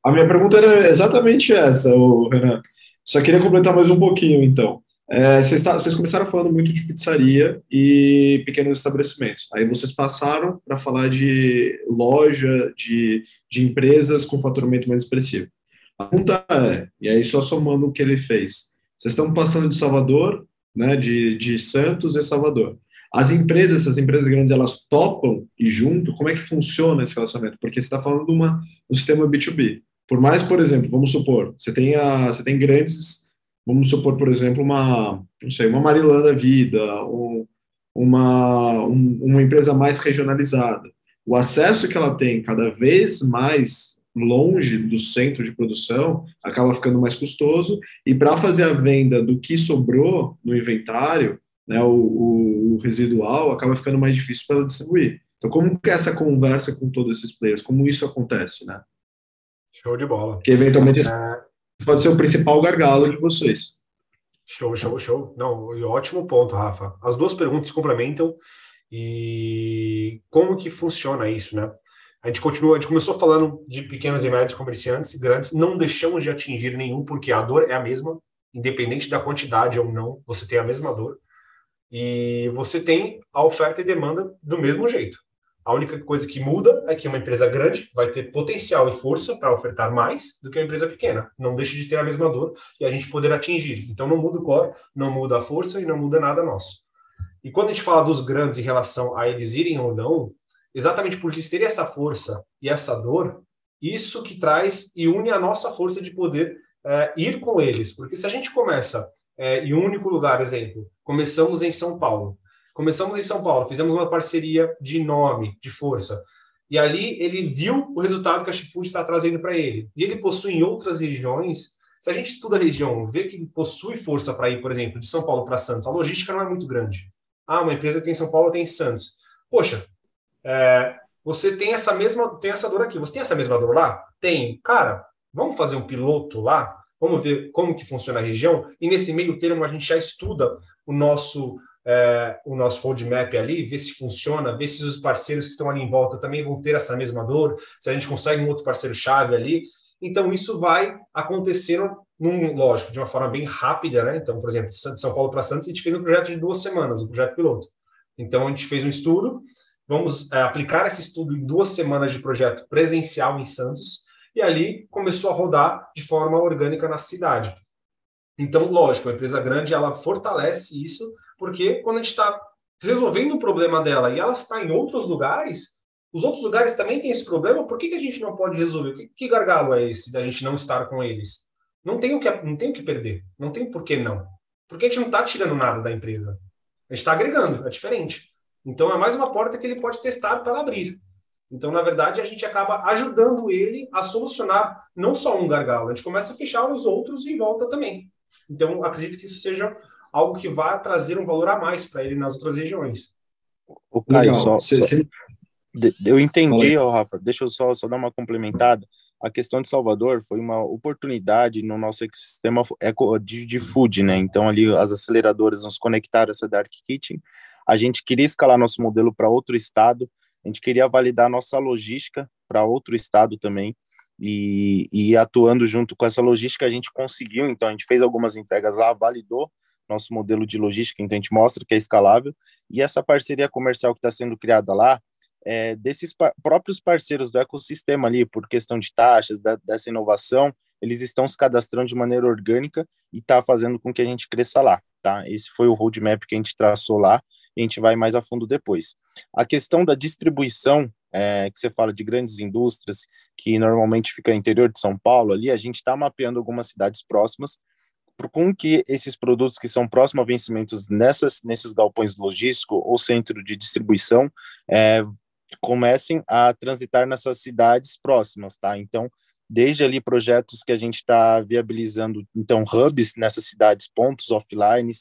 a minha pergunta era exatamente essa, Renan. Só queria completar mais um pouquinho, então. É, vocês, tá, vocês, começaram falando muito de pizzaria e pequenos estabelecimentos. Aí vocês passaram para falar de loja, de, de empresas com faturamento mais expressivo. A pergunta é, e aí só somando o que ele fez, vocês estão passando de Salvador, né, de, de Santos e Salvador. As empresas, essas empresas grandes, elas topam e junto, como é que funciona esse relacionamento? Porque você está falando de uma, um sistema B2B. Por mais, por exemplo, vamos supor, você tem, a, você tem grandes Vamos supor, por exemplo, uma, não sei, uma Marilã da vida, ou uma, um, uma empresa mais regionalizada. O acesso que ela tem cada vez mais longe do centro de produção acaba ficando mais custoso e para fazer a venda do que sobrou no inventário, né, o, o, o residual acaba ficando mais difícil para distribuir. Então, como que é essa conversa com todos esses players? Como isso acontece, né? Show de bola. Que eventualmente é pode ser o principal gargalo de vocês. Show, show, show. Não, ótimo ponto, Rafa. As duas perguntas complementam e como que funciona isso, né? A gente continua, a gente começou falando de pequenos e médios comerciantes, grandes, não deixamos de atingir nenhum, porque a dor é a mesma, independente da quantidade ou não, você tem a mesma dor. E você tem a oferta e demanda do mesmo jeito. A única coisa que muda é que uma empresa grande vai ter potencial e força para ofertar mais do que uma empresa pequena. Não deixa de ter a mesma dor e a gente poder atingir. Então não muda o core, não muda a força e não muda nada nosso. E quando a gente fala dos grandes em relação a eles irem ou não, exatamente por eles terem essa força e essa dor, isso que traz e une a nossa força de poder é, ir com eles. Porque se a gente começa é, em um único lugar, exemplo, começamos em São Paulo, Começamos em São Paulo, fizemos uma parceria de nome, de força. E ali ele viu o resultado que a Chipud está trazendo para ele. E ele possui em outras regiões. Se a gente estuda a região, vê que possui força para ir, por exemplo, de São Paulo para Santos, a logística não é muito grande. Ah, uma empresa tem em São Paulo tem em Santos. Poxa, é, você tem essa mesma tem essa dor aqui. Você tem essa mesma dor lá? Tem. Cara, vamos fazer um piloto lá? Vamos ver como que funciona a região? E nesse meio termo a gente já estuda o nosso é, o nosso roadmap ali, ver se funciona, ver se os parceiros que estão ali em volta também vão ter essa mesma dor, se a gente consegue um outro parceiro-chave ali. Então, isso vai acontecendo, num, lógico, de uma forma bem rápida, né? Então, por exemplo, de São Paulo para Santos, a gente fez um projeto de duas semanas, um projeto piloto. Então, a gente fez um estudo, vamos é, aplicar esse estudo em duas semanas de projeto presencial em Santos, e ali começou a rodar de forma orgânica na cidade. Então, lógico, a empresa grande, ela fortalece isso, porque quando a gente está resolvendo o problema dela e ela está em outros lugares, os outros lugares também têm esse problema, por que, que a gente não pode resolver? Que, que gargalo é esse da gente não estar com eles? Não tem o que, não tem o que perder, não tem por que não. Porque a gente não está tirando nada da empresa. A gente está agregando, é diferente. Então é mais uma porta que ele pode testar para abrir. Então, na verdade, a gente acaba ajudando ele a solucionar não só um gargalo, a gente começa a fechar os outros em volta também. Então, acredito que isso seja algo que vá trazer um valor a mais para ele nas outras regiões. O Caio, só, só, eu entendi, oh, Rafa, deixa eu só, só dar uma complementada. A questão de Salvador foi uma oportunidade no nosso ecossistema de, de food, né? Então, ali as aceleradoras nos conectaram a essa Dark Kitchen. A gente queria escalar nosso modelo para outro estado, a gente queria validar nossa logística para outro estado também. E, e, atuando junto com essa logística, a gente conseguiu. Então, a gente fez algumas entregas lá, validou nosso modelo de logística, então a gente mostra que é escalável. E essa parceria comercial que está sendo criada lá, é, desses próprios parceiros do ecossistema ali, por questão de taxas, da, dessa inovação, eles estão se cadastrando de maneira orgânica e está fazendo com que a gente cresça lá, tá? Esse foi o roadmap que a gente traçou lá a gente vai mais a fundo depois. A questão da distribuição, é, que você fala de grandes indústrias, que normalmente fica no interior de São Paulo, ali a gente está mapeando algumas cidades próximas com que esses produtos que são próximos a vencimentos nessas, nesses galpões logísticos ou centro de distribuição é, comecem a transitar nessas cidades próximas, tá? Então, desde ali projetos que a gente está viabilizando, então, hubs nessas cidades, pontos offline,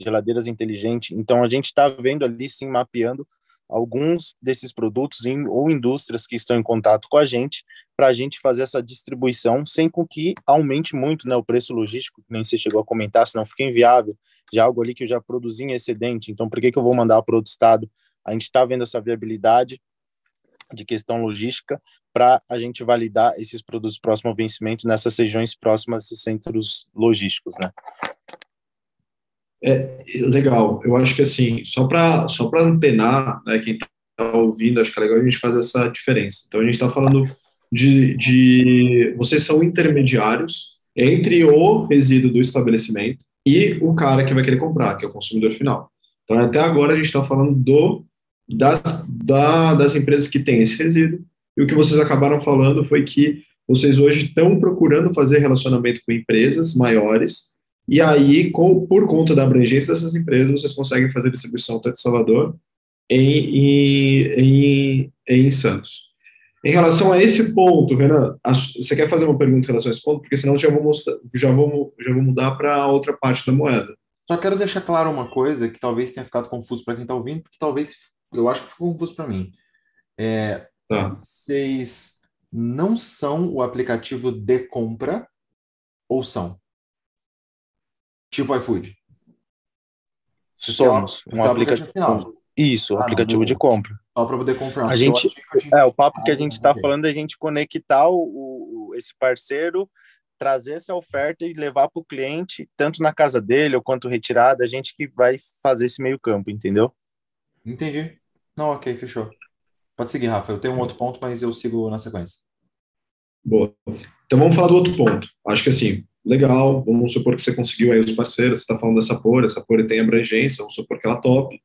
geladeiras inteligentes. Então, a gente está vendo ali, sim, mapeando alguns desses produtos em, ou indústrias que estão em contato com a gente, para a gente fazer essa distribuição sem com que aumente muito né, o preço logístico, que nem você chegou a comentar, senão fica inviável, de algo ali que eu já produzi em excedente, então por que, que eu vou mandar para outro estado? A gente está vendo essa viabilidade de questão logística para a gente validar esses produtos próximos ao vencimento nessas regiões próximas desses centros logísticos, né? É, legal, eu acho que assim, só para só antenar, né, quem está ouvindo, acho que é legal a gente fazer essa diferença. Então, a gente está falando de, de. Vocês são intermediários entre o resíduo do estabelecimento e o cara que vai querer comprar, que é o consumidor final. Então, até agora, a gente está falando do, das, da, das empresas que têm esse resíduo, e o que vocês acabaram falando foi que vocês hoje estão procurando fazer relacionamento com empresas maiores, e aí, com, por conta da abrangência dessas empresas, vocês conseguem fazer distribuição tanto em Salvador em, em, em, em Santos. Em relação a esse ponto, Renan, você quer fazer uma pergunta em relação a esse ponto? Porque senão já vou, mostrar, já vou, já vou mudar para outra parte da moeda. Só quero deixar claro uma coisa que talvez tenha ficado confuso para quem está ouvindo, porque talvez eu acho que ficou confuso para mim. É, tá. Vocês não são o aplicativo de compra ou são? Tipo iFood. Somos um aplicativo. Final. Isso, ah, aplicativo de compra. Só para poder confirmar. A gente, é, o papo que a gente está falando é a gente conectar o, o, esse parceiro, trazer essa oferta e levar para o cliente, tanto na casa dele ou quanto retirada, a gente que vai fazer esse meio campo, entendeu? Entendi. Não, ok, fechou. Pode seguir, Rafa. Eu tenho um outro ponto, mas eu sigo na sequência. Boa. Então vamos falar do outro ponto. Acho que assim, legal, vamos supor que você conseguiu aí os parceiros, você está falando dessa Sapor, essa Sapor tem abrangência, vamos supor que ela top.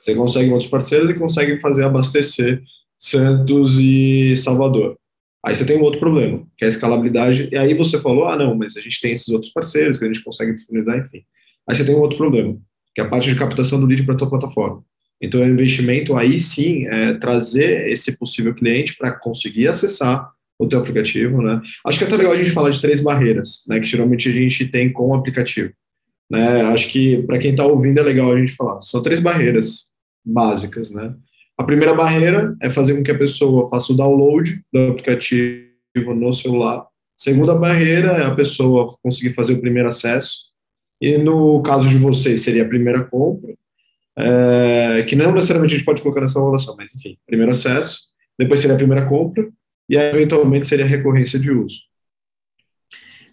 Você consegue outros parceiros e consegue fazer abastecer Santos e Salvador. Aí você tem um outro problema, que é a escalabilidade, e aí você falou, ah, não, mas a gente tem esses outros parceiros que a gente consegue disponibilizar, enfim. Aí você tem um outro problema, que é a parte de captação do lead para a tua plataforma. Então, o investimento aí sim é trazer esse possível cliente para conseguir acessar o teu aplicativo, né? Acho que é até legal a gente falar de três barreiras, né, que geralmente a gente tem com o aplicativo. Né? Acho que para quem está ouvindo é legal a gente falar. São três barreiras básicas, né? A primeira barreira é fazer com que a pessoa faça o download do aplicativo no celular. Segunda barreira é a pessoa conseguir fazer o primeiro acesso. E no caso de vocês, seria a primeira compra, é, que não necessariamente a gente pode colocar nessa avaliação, mas enfim, primeiro acesso, depois seria a primeira compra, e eventualmente seria recorrência de uso.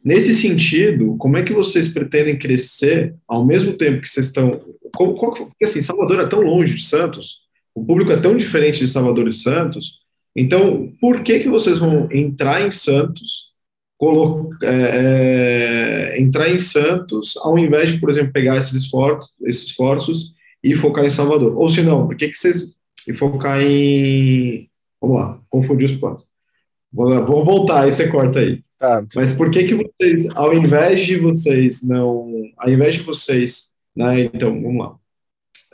Nesse sentido, como é que vocês pretendem crescer ao mesmo tempo que vocês estão. Como, porque assim, Salvador é tão longe de Santos, o público é tão diferente de Salvador e Santos, então por que, que vocês vão entrar em Santos, é, é, entrar em Santos, ao invés de, por exemplo, pegar esses esforços, esses esforços e focar em Salvador? Ou se não, por que, que vocês. e focar em. Vamos lá, confundir os planos. Vamos voltar, aí você corta aí. Tá. Mas por que que vocês, ao invés de vocês não, ao invés de vocês, né, então, vamos lá.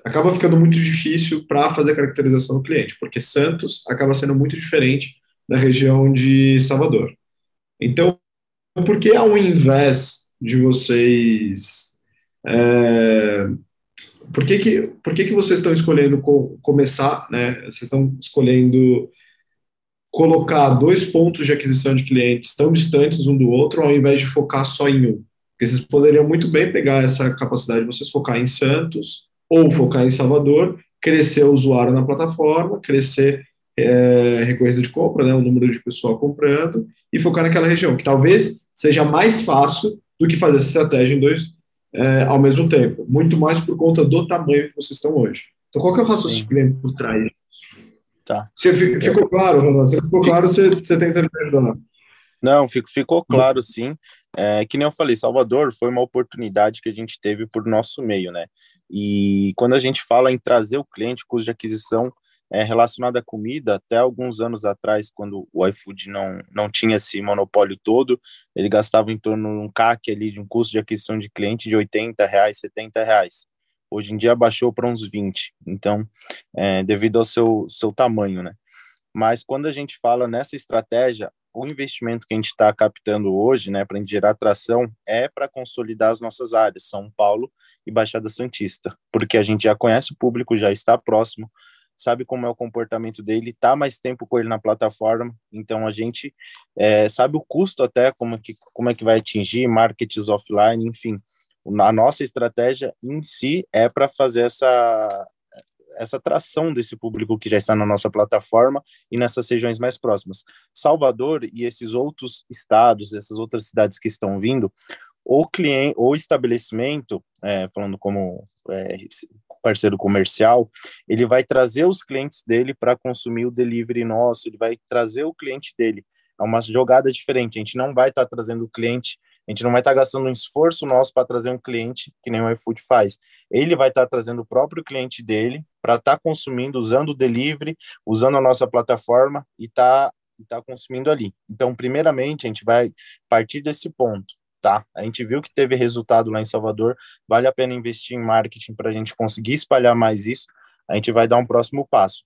Acaba ficando muito difícil para fazer a caracterização do cliente, porque Santos acaba sendo muito diferente da região de Salvador. Então, por que ao invés de vocês é, por que que, por que que vocês estão escolhendo co começar, né? Vocês estão escolhendo colocar dois pontos de aquisição de clientes tão distantes um do outro, ao invés de focar só em um. Porque vocês poderiam muito bem pegar essa capacidade de vocês focar em Santos ou focar em Salvador, crescer o usuário na plataforma, crescer é, recorrência de compra, né, o número de pessoal comprando, e focar naquela região, que talvez seja mais fácil do que fazer essa estratégia em dois é, ao mesmo tempo, muito mais por conta do tamanho que vocês estão hoje. Então, qual que é o raciocínio por trás Tá. Você ficou claro, Ronaldo? Se ficou claro, você, você tenta me ajudar. Não, fico, ficou claro, sim. É, que nem eu falei, Salvador foi uma oportunidade que a gente teve por nosso meio, né? E quando a gente fala em trazer o cliente, custo de aquisição é, relacionado à comida, até alguns anos atrás, quando o iFood não, não tinha esse monopólio todo, ele gastava em torno de um CAC ali, de um custo de aquisição de cliente de 80 reais, 70 reais. Hoje em dia baixou para uns 20, então, é, devido ao seu, seu tamanho, né? Mas quando a gente fala nessa estratégia, o investimento que a gente está captando hoje, né, para gerar atração, é para consolidar as nossas áreas, São Paulo e Baixada Santista, porque a gente já conhece o público, já está próximo, sabe como é o comportamento dele, está mais tempo com ele na plataforma, então a gente é, sabe o custo até, como, que, como é que vai atingir, markets offline, enfim, a nossa estratégia em si é para fazer essa essa atração desse público que já está na nossa plataforma e nessas regiões mais próximas. Salvador e esses outros estados, essas outras cidades que estão vindo, o cliente, o estabelecimento, é, falando como é, parceiro comercial, ele vai trazer os clientes dele para consumir o delivery nosso, ele vai trazer o cliente dele. É uma jogada diferente. A gente não vai estar tá trazendo o cliente, a gente não vai estar tá gastando um esforço nosso para trazer um cliente que nem o iFood faz. Ele vai estar tá trazendo o próprio cliente dele para estar tá consumindo, usando o delivery, usando a nossa plataforma e tá e tá consumindo ali. Então, primeiramente, a gente vai partir desse ponto tá? A gente viu que teve resultado lá em Salvador, vale a pena investir em marketing para a gente conseguir espalhar mais isso. A gente vai dar um próximo passo.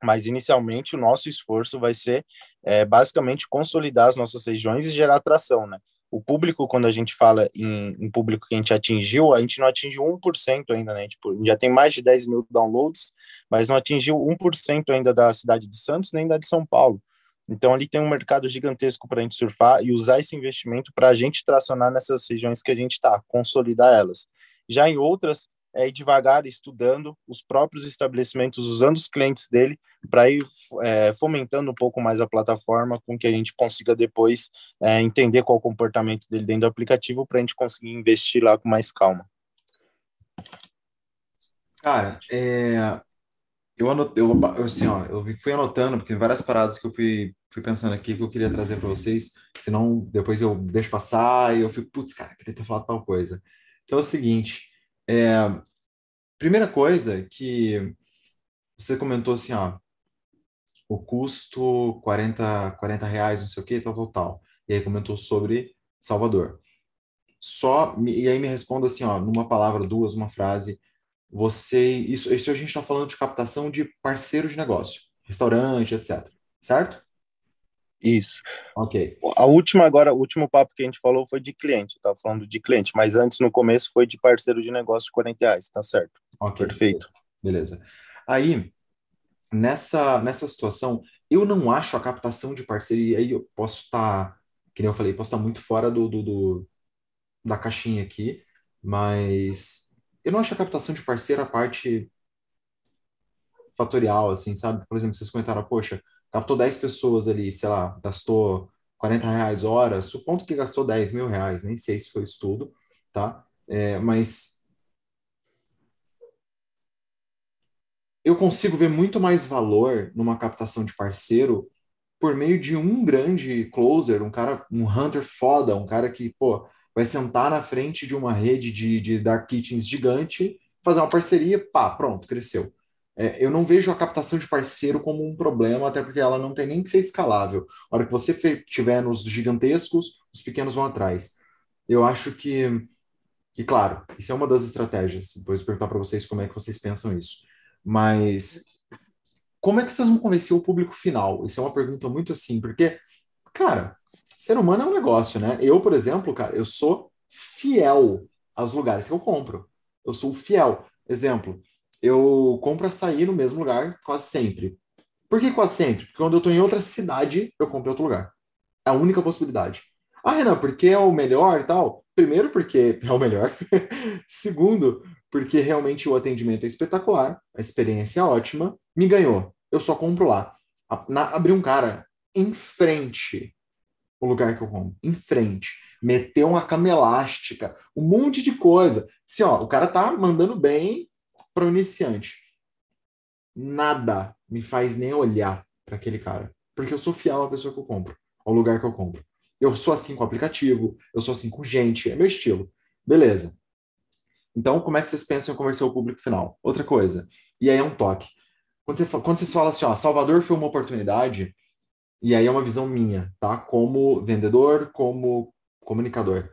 Mas inicialmente o nosso esforço vai ser é, basicamente consolidar as nossas regiões e gerar atração, né? O público, quando a gente fala em, em público que a gente atingiu, a gente não atingiu 1% ainda, né? Tipo, já tem mais de 10 mil downloads, mas não atingiu 1% ainda da cidade de Santos nem da de São Paulo. Então, ali tem um mercado gigantesco para a gente surfar e usar esse investimento para a gente tracionar nessas regiões que a gente está, consolidar elas. Já em outras, é ir devagar, estudando os próprios estabelecimentos, usando os clientes dele, para ir é, fomentando um pouco mais a plataforma, com que a gente consiga depois é, entender qual o comportamento dele dentro do aplicativo, para a gente conseguir investir lá com mais calma. Cara, é, eu anotei, eu, assim, ó, eu fui anotando, porque várias paradas que eu fui, fui pensando aqui que eu queria trazer para vocês, senão depois eu deixo passar e eu fico, putz, cara, queria ter falado tal coisa. Então é o seguinte, é, primeira coisa que você comentou assim, ó, o custo 40, 40 reais, não sei o que, tal, tal, tal. E aí comentou sobre Salvador. Só, e aí me responda assim, ó, numa palavra, duas, uma frase, você isso, isso a gente está falando de captação de parceiro de negócio, restaurante, etc. Certo? Isso. Ok. A última agora, o último papo que a gente falou foi de cliente, estava falando de cliente, mas antes no começo foi de parceiro de negócio de 40 reais, tá certo? Ok. Perfeito. Beleza. Aí, nessa, nessa situação, eu não acho a captação de parceria, aí eu posso estar, tá, que nem eu falei, posso estar tá muito fora do, do, do da caixinha aqui, mas eu não acho a captação de parceiro a parte fatorial, assim, sabe? Por exemplo, vocês comentaram, poxa, captou 10 pessoas ali, sei lá, gastou 40 reais hora, supondo que gastou 10 mil reais, nem sei se foi isso tudo, tá? É, mas eu consigo ver muito mais valor numa captação de parceiro por meio de um grande closer, um cara, um hunter foda, um cara que, pô, vai sentar na frente de uma rede de, de dark kitchens gigante, fazer uma parceria, pá, pronto, cresceu. É, eu não vejo a captação de parceiro como um problema, até porque ela não tem nem que ser escalável. A hora que você tiver nos gigantescos, os pequenos vão atrás. Eu acho que, e claro, isso é uma das estratégias. Depois perguntar para vocês como é que vocês pensam isso. Mas como é que vocês vão convencer o público final? Isso é uma pergunta muito assim, porque, cara, ser humano é um negócio, né? Eu, por exemplo, cara, eu sou fiel aos lugares que eu compro. Eu sou fiel. Exemplo, eu compro açaí no mesmo lugar quase sempre. Por que quase sempre? Porque quando eu estou em outra cidade, eu compro em outro lugar. É a única possibilidade. Ah, Renan, porque é o melhor e tal? Primeiro, porque é o melhor. Segundo, porque realmente o atendimento é espetacular, a experiência é ótima, me ganhou. Eu só compro lá. abri um cara em frente o lugar que eu compro, em frente, meteu uma cama elástica, um monte de coisa. Assim, ó, o cara tá mandando bem para o iniciante. Nada me faz nem olhar para aquele cara, porque eu sou fiel à pessoa que eu compro, ao lugar que eu compro. Eu sou assim com o aplicativo, eu sou assim com gente, é meu estilo. Beleza. Então, como é que vocês pensam em conversar o público final? Outra coisa, e aí é um toque. Quando, você, quando vocês falam assim, ó, Salvador foi uma oportunidade, e aí é uma visão minha, tá? Como vendedor, como comunicador.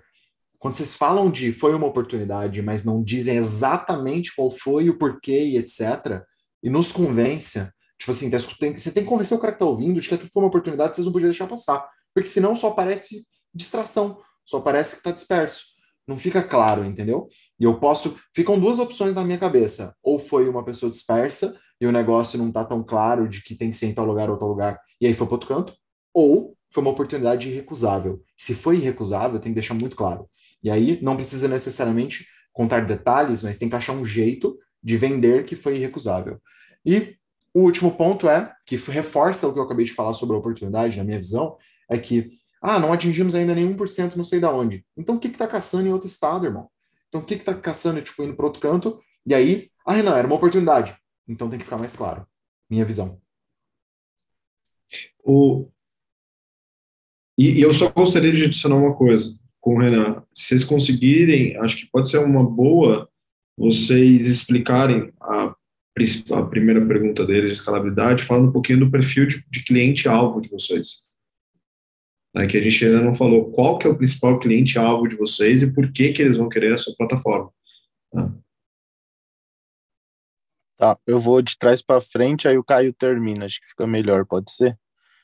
Quando vocês falam de foi uma oportunidade, mas não dizem exatamente qual foi, o porquê e etc., e nos convence, tipo assim, tá você tem que convencer o cara que tá ouvindo de que foi uma oportunidade, vocês não podiam deixar passar. Porque senão só aparece distração, só parece que tá disperso. Não fica claro, entendeu? E eu posso. Ficam duas opções na minha cabeça. Ou foi uma pessoa dispersa, e o negócio não tá tão claro de que tem que ser em tal lugar ou tal lugar, e aí foi para outro canto, ou foi uma oportunidade irrecusável. Se foi irrecusável, tem que deixar muito claro. E aí não precisa necessariamente contar detalhes, mas tem que achar um jeito de vender que foi irrecusável. E o último ponto é, que reforça o que eu acabei de falar sobre a oportunidade, na minha visão, é que, ah, não atingimos ainda nenhum por cento, não sei da onde. Então, o que que tá caçando em outro estado, irmão? Então, o que que tá caçando, tipo, indo para outro canto? E aí, ah, Renan, era uma oportunidade. Então, tem que ficar mais claro. Minha visão. O... E, e eu só gostaria de adicionar uma coisa com o Renan. Se vocês conseguirem, acho que pode ser uma boa vocês explicarem a, a primeira pergunta deles de escalabilidade, falando um pouquinho do perfil de, de cliente-alvo de vocês. Né, que a gente ainda não falou qual que é o principal cliente-alvo de vocês e por que, que eles vão querer a sua plataforma. Né? Tá, eu vou de trás para frente, aí o Caio termina, acho que fica melhor, pode ser?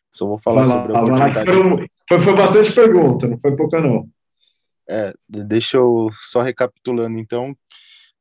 Só vou falar lá, sobre a oportunidade. Foi, foi bastante pergunta, não foi pouca não. É, deixa eu só recapitulando, então,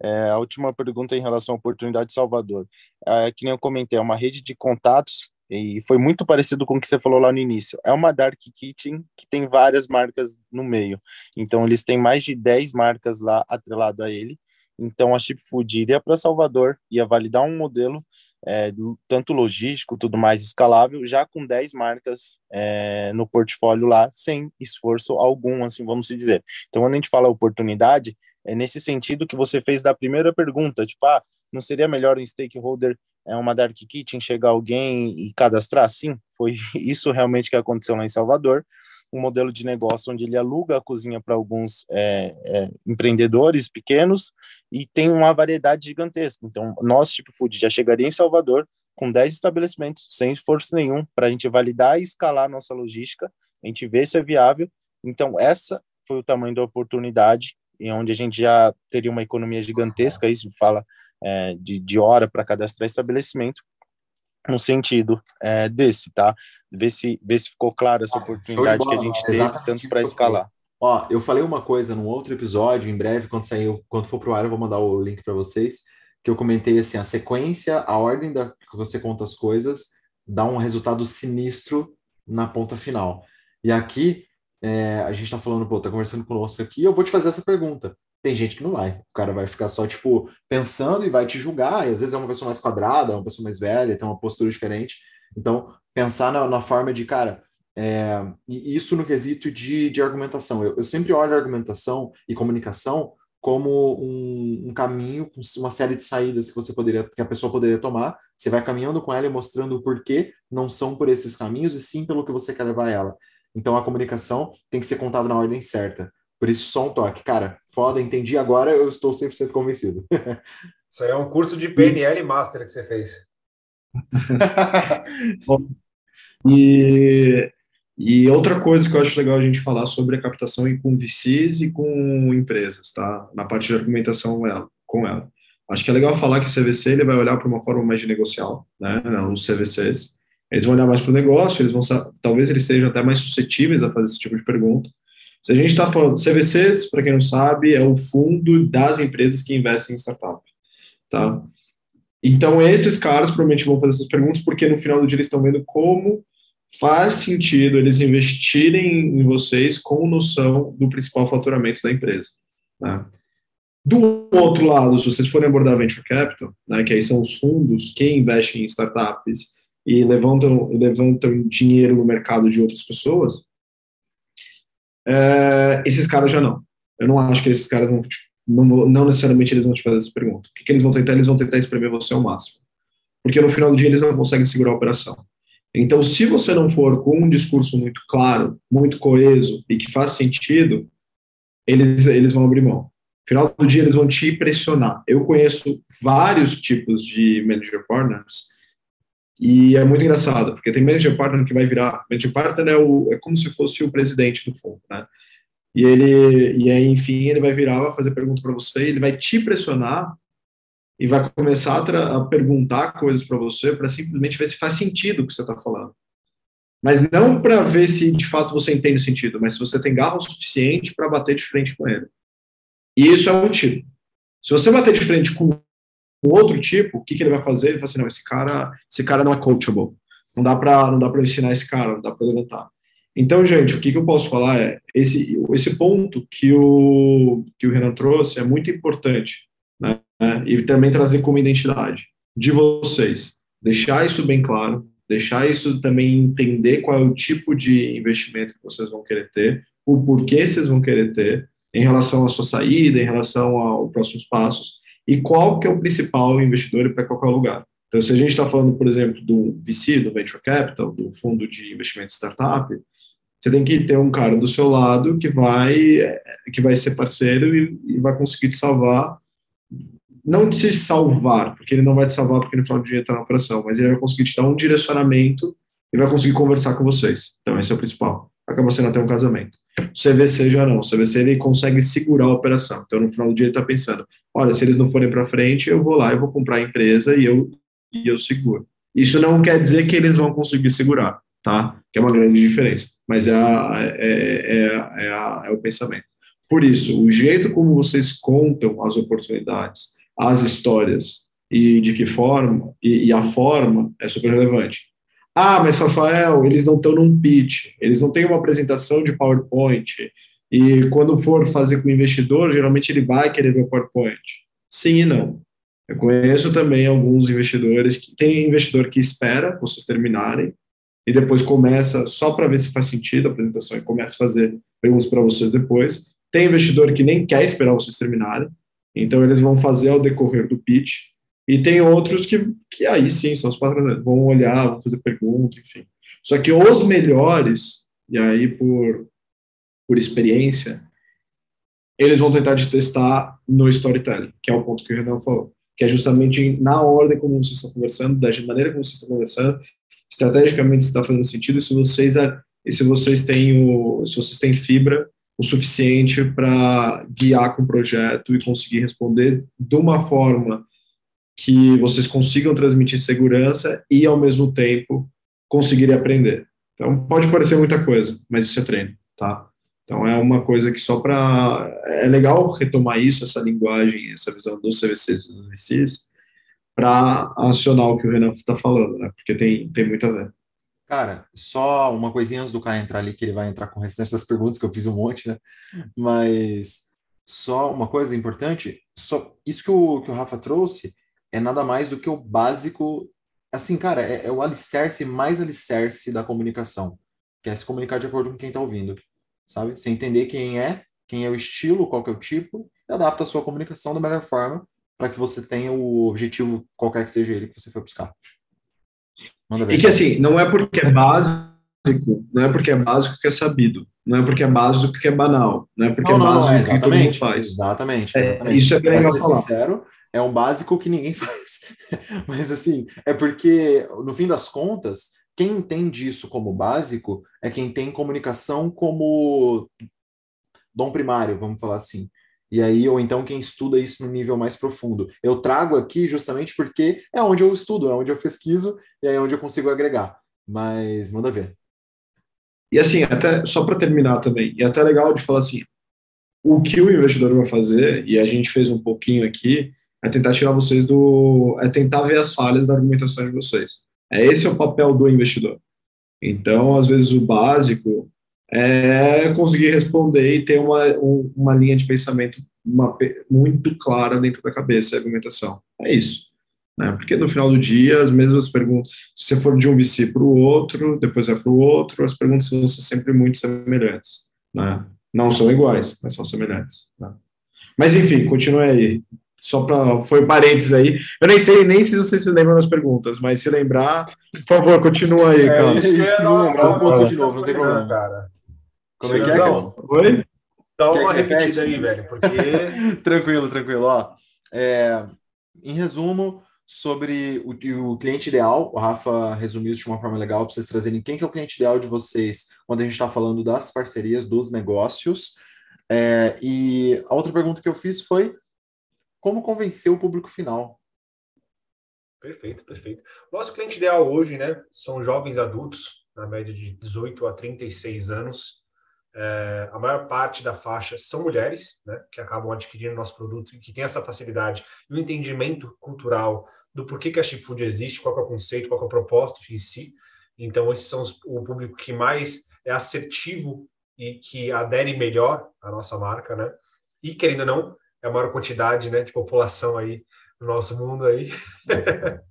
é, a última pergunta em relação à oportunidade de Salvador. É, que nem eu comentei, é uma rede de contatos e foi muito parecido com o que você falou lá no início. É uma dark kitchen que tem várias marcas no meio. Então, eles têm mais de 10 marcas lá atrelado a ele. Então, a Chip Food iria para Salvador, ia validar um modelo é, tanto logístico, tudo mais escalável, já com 10 marcas é, no portfólio lá, sem esforço algum, assim, vamos dizer. Então, quando a gente fala oportunidade, é nesse sentido que você fez da primeira pergunta, tipo, ah, não seria melhor um stakeholder, é uma dark kitchen, chegar alguém e cadastrar? Sim, foi isso realmente que aconteceu lá em Salvador, um modelo de negócio onde ele aluga a cozinha para alguns é, é, empreendedores pequenos e tem uma variedade gigantesca. Então, nós, tipo Food, já chegaria em Salvador com 10 estabelecimentos, sem esforço nenhum, para a gente validar e escalar nossa logística, a gente ver se é viável. Então, essa foi o tamanho da oportunidade em onde a gente já teria uma economia gigantesca, isso fala é, de, de hora para cadastrar estabelecimento, no sentido é, desse, tá? Ver se, ver se ficou clara essa oportunidade que a gente teve, tanto para escalar. Ó, eu falei uma coisa num outro episódio, em breve, quando sair, quando for pro ar, eu vou mandar o link para vocês, que eu comentei assim, a sequência, a ordem da que você conta as coisas, dá um resultado sinistro na ponta final. E aqui é, a gente está falando, pô, tá conversando conosco aqui, eu vou te fazer essa pergunta. Tem gente que não vai. O cara vai ficar só, tipo, pensando e vai te julgar. E às vezes é uma pessoa mais quadrada, uma pessoa mais velha, tem uma postura diferente. Então, pensar na, na forma de, cara, é, e isso no quesito de, de argumentação. Eu, eu, sempre olho argumentação e comunicação como um, um, caminho, uma série de saídas que você poderia, que a pessoa poderia tomar. Você vai caminhando com ela e mostrando o porquê não são por esses caminhos e sim pelo que você quer levar ela. Então a comunicação tem que ser contada na ordem certa. Por isso, só um toque. Cara, foda, entendi agora, eu estou 100% convencido. Isso aí é um curso de PNL Master que você fez. e, e outra coisa que eu acho legal a gente falar sobre a captação e com VCs e com empresas, tá? Na parte de argumentação com ela. Acho que é legal falar que o CVC ele vai olhar para uma forma mais de negocial, né? Os CVCs. Eles vão olhar mais para o negócio, eles vão talvez eles sejam até mais suscetíveis a fazer esse tipo de pergunta. Se a gente está falando, CVCs, para quem não sabe, é o fundo das empresas que investem em startup, tá? Então, esses caras provavelmente vão fazer essas perguntas porque no final do dia eles estão vendo como faz sentido eles investirem em vocês com noção do principal faturamento da empresa. Né? Do outro lado, se vocês forem abordar venture capital, né, que aí são os fundos que investem em startups e levantam, levantam dinheiro no mercado de outras pessoas, é, esses caras já não. Eu não acho que esses caras vão, não, não necessariamente eles vão te fazer essa pergunta. O que, que eles vão tentar? Eles vão tentar espremer você ao máximo. Porque no final do dia eles não conseguem segurar a operação. Então, se você não for com um discurso muito claro, muito coeso e que faz sentido, eles, eles vão abrir mão. No final do dia, eles vão te pressionar. Eu conheço vários tipos de manager partners e é muito engraçado, porque tem manager partner que vai virar. Manager partner é, o, é como se fosse o presidente do fundo, né? E ele, e aí, enfim, ele vai virar, vai fazer pergunta para você, ele vai te pressionar e vai começar a, a perguntar coisas para você para simplesmente ver se faz sentido o que você está falando. Mas não para ver se de fato você entende o sentido, mas se você tem garra o suficiente para bater de frente com ele. E isso é um tipo. Se você bater de frente com um outro tipo, o que, que ele vai fazer? Ele vai assim, não, esse cara, esse cara não é coachable. Não dá para não dá para ensinar esse cara, não dá para levantar. Então, gente, o que, que eu posso falar é esse esse ponto que o que o Renan trouxe é muito importante né? E também trazer como identidade de vocês. Deixar isso bem claro, deixar isso também entender qual é o tipo de investimento que vocês vão querer ter, o porquê vocês vão querer ter, em relação à sua saída, em relação aos próximos passos, e qual que é o principal investidor para qualquer lugar. Então, se a gente está falando, por exemplo, do VC, do Venture Capital, do fundo de investimento startup, você tem que ter um cara do seu lado que vai que vai ser parceiro e, e vai conseguir te salvar não de se salvar, porque ele não vai te salvar porque no final do dia está na operação, mas ele vai conseguir te dar um direcionamento e vai conseguir conversar com vocês. Então, esse é o principal. Acaba sendo até um casamento. O CVC já não. O CVC ele consegue segurar a operação. Então, no final do dia, ele está pensando: olha, se eles não forem para frente, eu vou lá, eu vou comprar a empresa e eu, e eu seguro. Isso não quer dizer que eles vão conseguir segurar, tá? Que é uma grande diferença. Mas é, a, é, é, é, a, é o pensamento. Por isso, o jeito como vocês contam as oportunidades, as histórias e de que forma, e, e a forma é super relevante. Ah, mas Rafael, eles não estão num pitch, eles não têm uma apresentação de PowerPoint, e quando for fazer com o investidor, geralmente ele vai querer ver o PowerPoint. Sim e não. Eu conheço também alguns investidores que tem investidor que espera vocês terminarem e depois começa só para ver se faz sentido a apresentação e começa a fazer perguntas para vocês depois. Tem investidor que nem quer esperar vocês terminarem então, eles vão fazer ao decorrer do pitch. E tem outros que, que aí sim são os patrocinadores, vão olhar, vão fazer perguntas, enfim. Só que os melhores, e aí por, por experiência, eles vão tentar te testar no storytelling, que é o ponto que o Renan falou, que é justamente na ordem como vocês estão conversando, da maneira como vocês estão conversando, estrategicamente está fazendo sentido, se vocês, se vocês têm o, se vocês têm fibra o suficiente para guiar com o projeto e conseguir responder de uma forma que vocês consigam transmitir segurança e, ao mesmo tempo, conseguirem aprender. Então, pode parecer muita coisa, mas isso é treino, tá? Então, é uma coisa que só para... É legal retomar isso, essa linguagem, essa visão dos CVCs e dos VCs, para acionar o que o Renan está falando, né? Porque tem, tem muito a ver. Cara, só uma coisinha antes do Caio entrar ali, que ele vai entrar com o restante das perguntas, que eu fiz um monte, né? Mas só uma coisa importante, só isso que o, que o Rafa trouxe é nada mais do que o básico, assim, cara, é, é o alicerce mais alicerce da comunicação, que é se comunicar de acordo com quem está ouvindo, sabe? Você entender quem é, quem é o estilo, qual que é o tipo, e adapta a sua comunicação da melhor forma para que você tenha o objetivo, qualquer que seja ele, que você for buscar. E que assim, não é porque é básico, não é porque é básico que é sabido, não é porque é básico que é banal, não é porque não, é básico não, é, que todo mundo faz. Exatamente. exatamente. É, isso é bem legal falar. Sincero, é um básico que ninguém faz. Mas assim, é porque, no fim das contas, quem entende isso como básico é quem tem comunicação como dom primário, vamos falar assim. E aí, ou então quem estuda isso no nível mais profundo. Eu trago aqui justamente porque é onde eu estudo, é onde eu pesquiso e é onde eu consigo agregar. Mas manda ver. E assim, até só para terminar também, e até legal de falar assim, o que o investidor vai fazer, e a gente fez um pouquinho aqui, é tentar tirar vocês do. é tentar ver as falhas da argumentação de vocês. É esse é o papel do investidor. Então, às vezes, o básico é conseguir responder e ter uma, uma linha de pensamento uma, muito clara dentro da cabeça, a argumentação. É isso. Né? Porque no final do dia, as mesmas perguntas, se você for de um VC para o outro, depois vai para o outro, as perguntas vão ser sempre muito semelhantes. Né? Não são iguais, mas são semelhantes. Né? Mas enfim, continue aí. Só para. Foi parênteses aí. Eu nem sei nem se você se lembra das perguntas, mas se lembrar, por favor, continua aí, é, cara. Se não lembrar, eu conto de novo, não tem problema. Cara. Como é que é? Oi? Dá uma repetida aí, velho, porque. tranquilo, tranquilo. Ó, é, em resumo, sobre o, o, cliente ideal, o Rafa resumiu isso de uma forma legal para vocês trazerem quem que é o cliente ideal de vocês quando a gente está falando das parcerias, dos negócios. É, e a outra pergunta que eu fiz foi como convencer o público final? Perfeito, perfeito. Nosso cliente ideal hoje, né, são jovens adultos, na média de 18 a 36 anos, é, a maior parte da faixa são mulheres, né, que acabam adquirindo nosso produto e que tem essa facilidade e o entendimento cultural do porquê que a chip food existe, qual é o conceito, qual é o propósito em si. Então, esses são os, o público que mais é assertivo e que adere melhor à nossa marca, né? E, querendo ou não, é a maior quantidade né, de população aí no nosso mundo aí.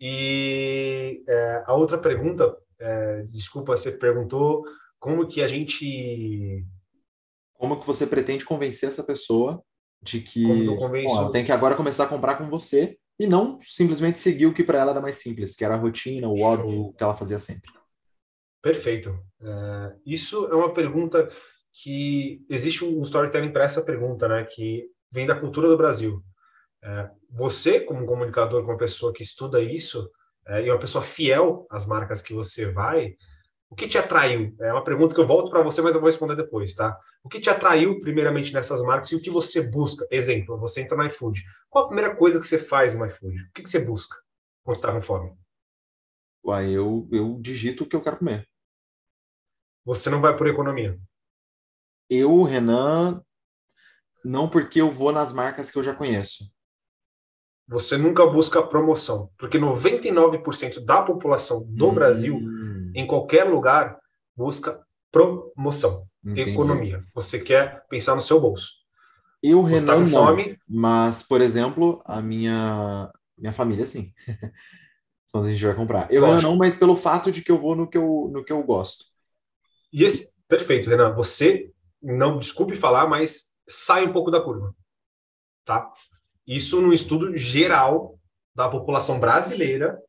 e é, a outra pergunta, é, desculpa, você perguntou como que a gente... Como que você pretende convencer essa pessoa de que ela tem que agora começar a comprar com você e não simplesmente seguir o que para ela era mais simples, que era a rotina, o óbvio que ela fazia sempre. Perfeito. É, isso é uma pergunta que existe um storytelling para essa pergunta, né? Que vem da cultura do Brasil. É, você, como comunicador, como uma pessoa que estuda isso é, e uma pessoa fiel às marcas que você vai, o que te atraiu? É uma pergunta que eu volto para você, mas eu vou responder depois, tá? O que te atraiu primeiramente nessas marcas e o que você busca? Exemplo, você entra no iFood. Qual a primeira coisa que você faz no iFood? O que, que você busca quando está com fome? Uai, eu, eu digito o que eu quero comer. Você não vai por economia? Eu, Renan, não porque eu vou nas marcas que eu já conheço. Você nunca busca promoção, porque 99% da população do hum. Brasil em qualquer lugar, busca promoção, Entendi. economia. Você quer pensar no seu bolso. Eu, Renan, tá fome, mas, por exemplo, a minha, minha família, sim. Quando a gente vai comprar. Eu, Renan, não, mas pelo fato de que eu vou no que eu, no que eu gosto. E esse, perfeito, Renan, você, não desculpe falar, mas sai um pouco da curva, tá? Isso no estudo geral da população brasileira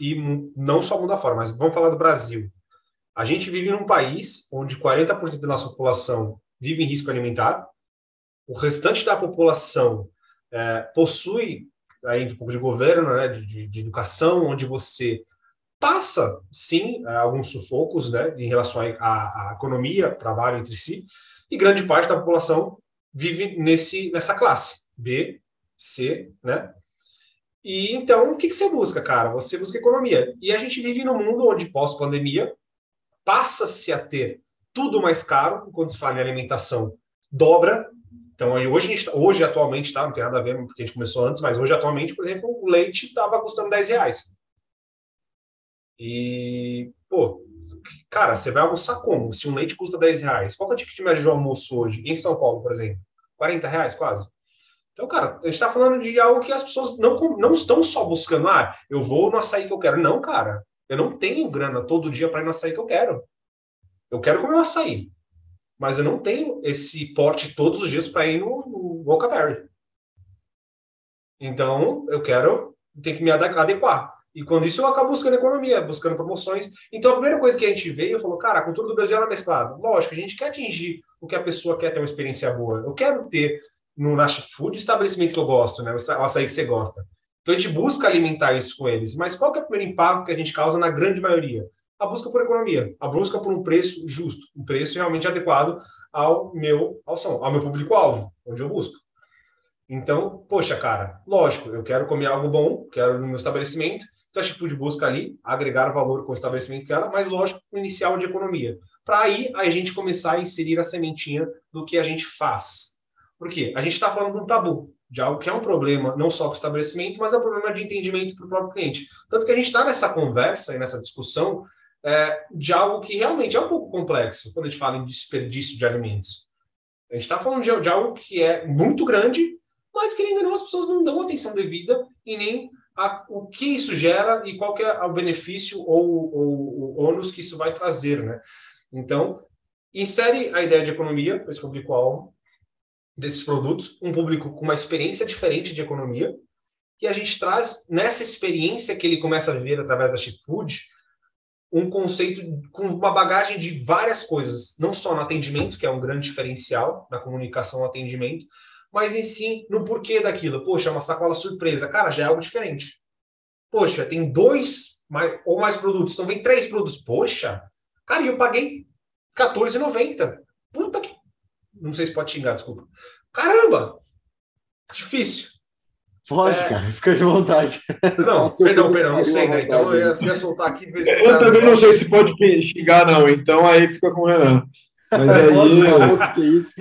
e não só muda a forma, mas vamos falar do Brasil. A gente vive num país onde 40% da nossa população vive em risco alimentar, o restante da população é, possui aí um pouco de governo, né, de, de, educação, onde você passa, sim, é, alguns sufocos né, em relação à, economia, trabalho entre si, e grande parte da população vive nesse, nessa classe, B, C, né, e então, o que, que você busca, cara? Você busca economia. E a gente vive num mundo onde, pós-pandemia, passa-se a ter tudo mais caro, quando se fala em alimentação, dobra. Então, aí hoje, tá, hoje atualmente, tá? Não tem nada a ver porque a gente começou antes, mas hoje, atualmente, por exemplo, o leite estava custando 10 reais. E, pô, cara, você vai almoçar como? Se um leite custa 10 reais, qual é o ticket médio de almoço hoje, em São Paulo, por exemplo? 40 reais, quase. Então, cara, a gente está falando de algo que as pessoas não, não estão só buscando, ah, eu vou no açaí que eu quero. Não, cara, eu não tenho grana todo dia para ir no açaí que eu quero. Eu quero comer um açaí, mas eu não tenho esse porte todos os dias para ir no, no Walkaberry. Então, eu quero ter que me adequar. E quando isso, eu acabo buscando economia, buscando promoções. Então, a primeira coisa que a gente veio, falou, cara, a cultura do Brasil é mesclada. Lógico, a gente quer atingir o que a pessoa quer ter uma experiência boa. Eu quero ter no Nash Food, estabelecimento que eu gosto, né? O açaí que você gosta. Então a gente busca alimentar isso com eles. Mas qual é o primeiro impacto que a gente causa na grande maioria? A busca por economia, a busca por um preço justo, um preço realmente adequado ao meu, ao, ao meu público-alvo, onde eu busco. Então, poxa, cara, lógico, eu quero comer algo bom, quero no meu estabelecimento, então tipo de busca ali, agregar valor com o estabelecimento que era, mas lógico, inicial de economia. Para aí a gente começar a inserir a sementinha do que a gente faz. Por quê? A gente está falando de um tabu, de algo que é um problema não só para o estabelecimento, mas é um problema de entendimento para o próprio cliente. Tanto que a gente está nessa conversa e nessa discussão é, de algo que realmente é um pouco complexo quando a gente fala em desperdício de alimentos. A gente está falando de, de, algo que é muito grande, mas querendo ou não, as pessoas não dão atenção devida e nem a, o que isso gera e qual que é o benefício ou, ou o ônus que isso vai trazer, né? Então, insere a ideia de economia esse público-alvo, desses produtos, um público com uma experiência diferente de economia, e a gente traz nessa experiência que ele começa a viver através da Chip um conceito com uma bagagem de várias coisas, não só no atendimento, que é um grande diferencial na comunicação atendimento, mas em si no porquê daquilo. Poxa, uma sacola surpresa, cara, já é algo diferente. Poxa, tem dois mais, ou mais produtos, então vem três produtos. Poxa, cara, e eu paguei R$14,90. Puta que não sei se pode xingar, desculpa. Caramba! Difícil. Pode, é... cara, fica de vontade. Não, perdão, perdão, não sei, né? Então eu ia, ia soltar aqui de vez em quando. Eu também não sei se pode xingar, não. Então aí fica com o Renan. Mas aí.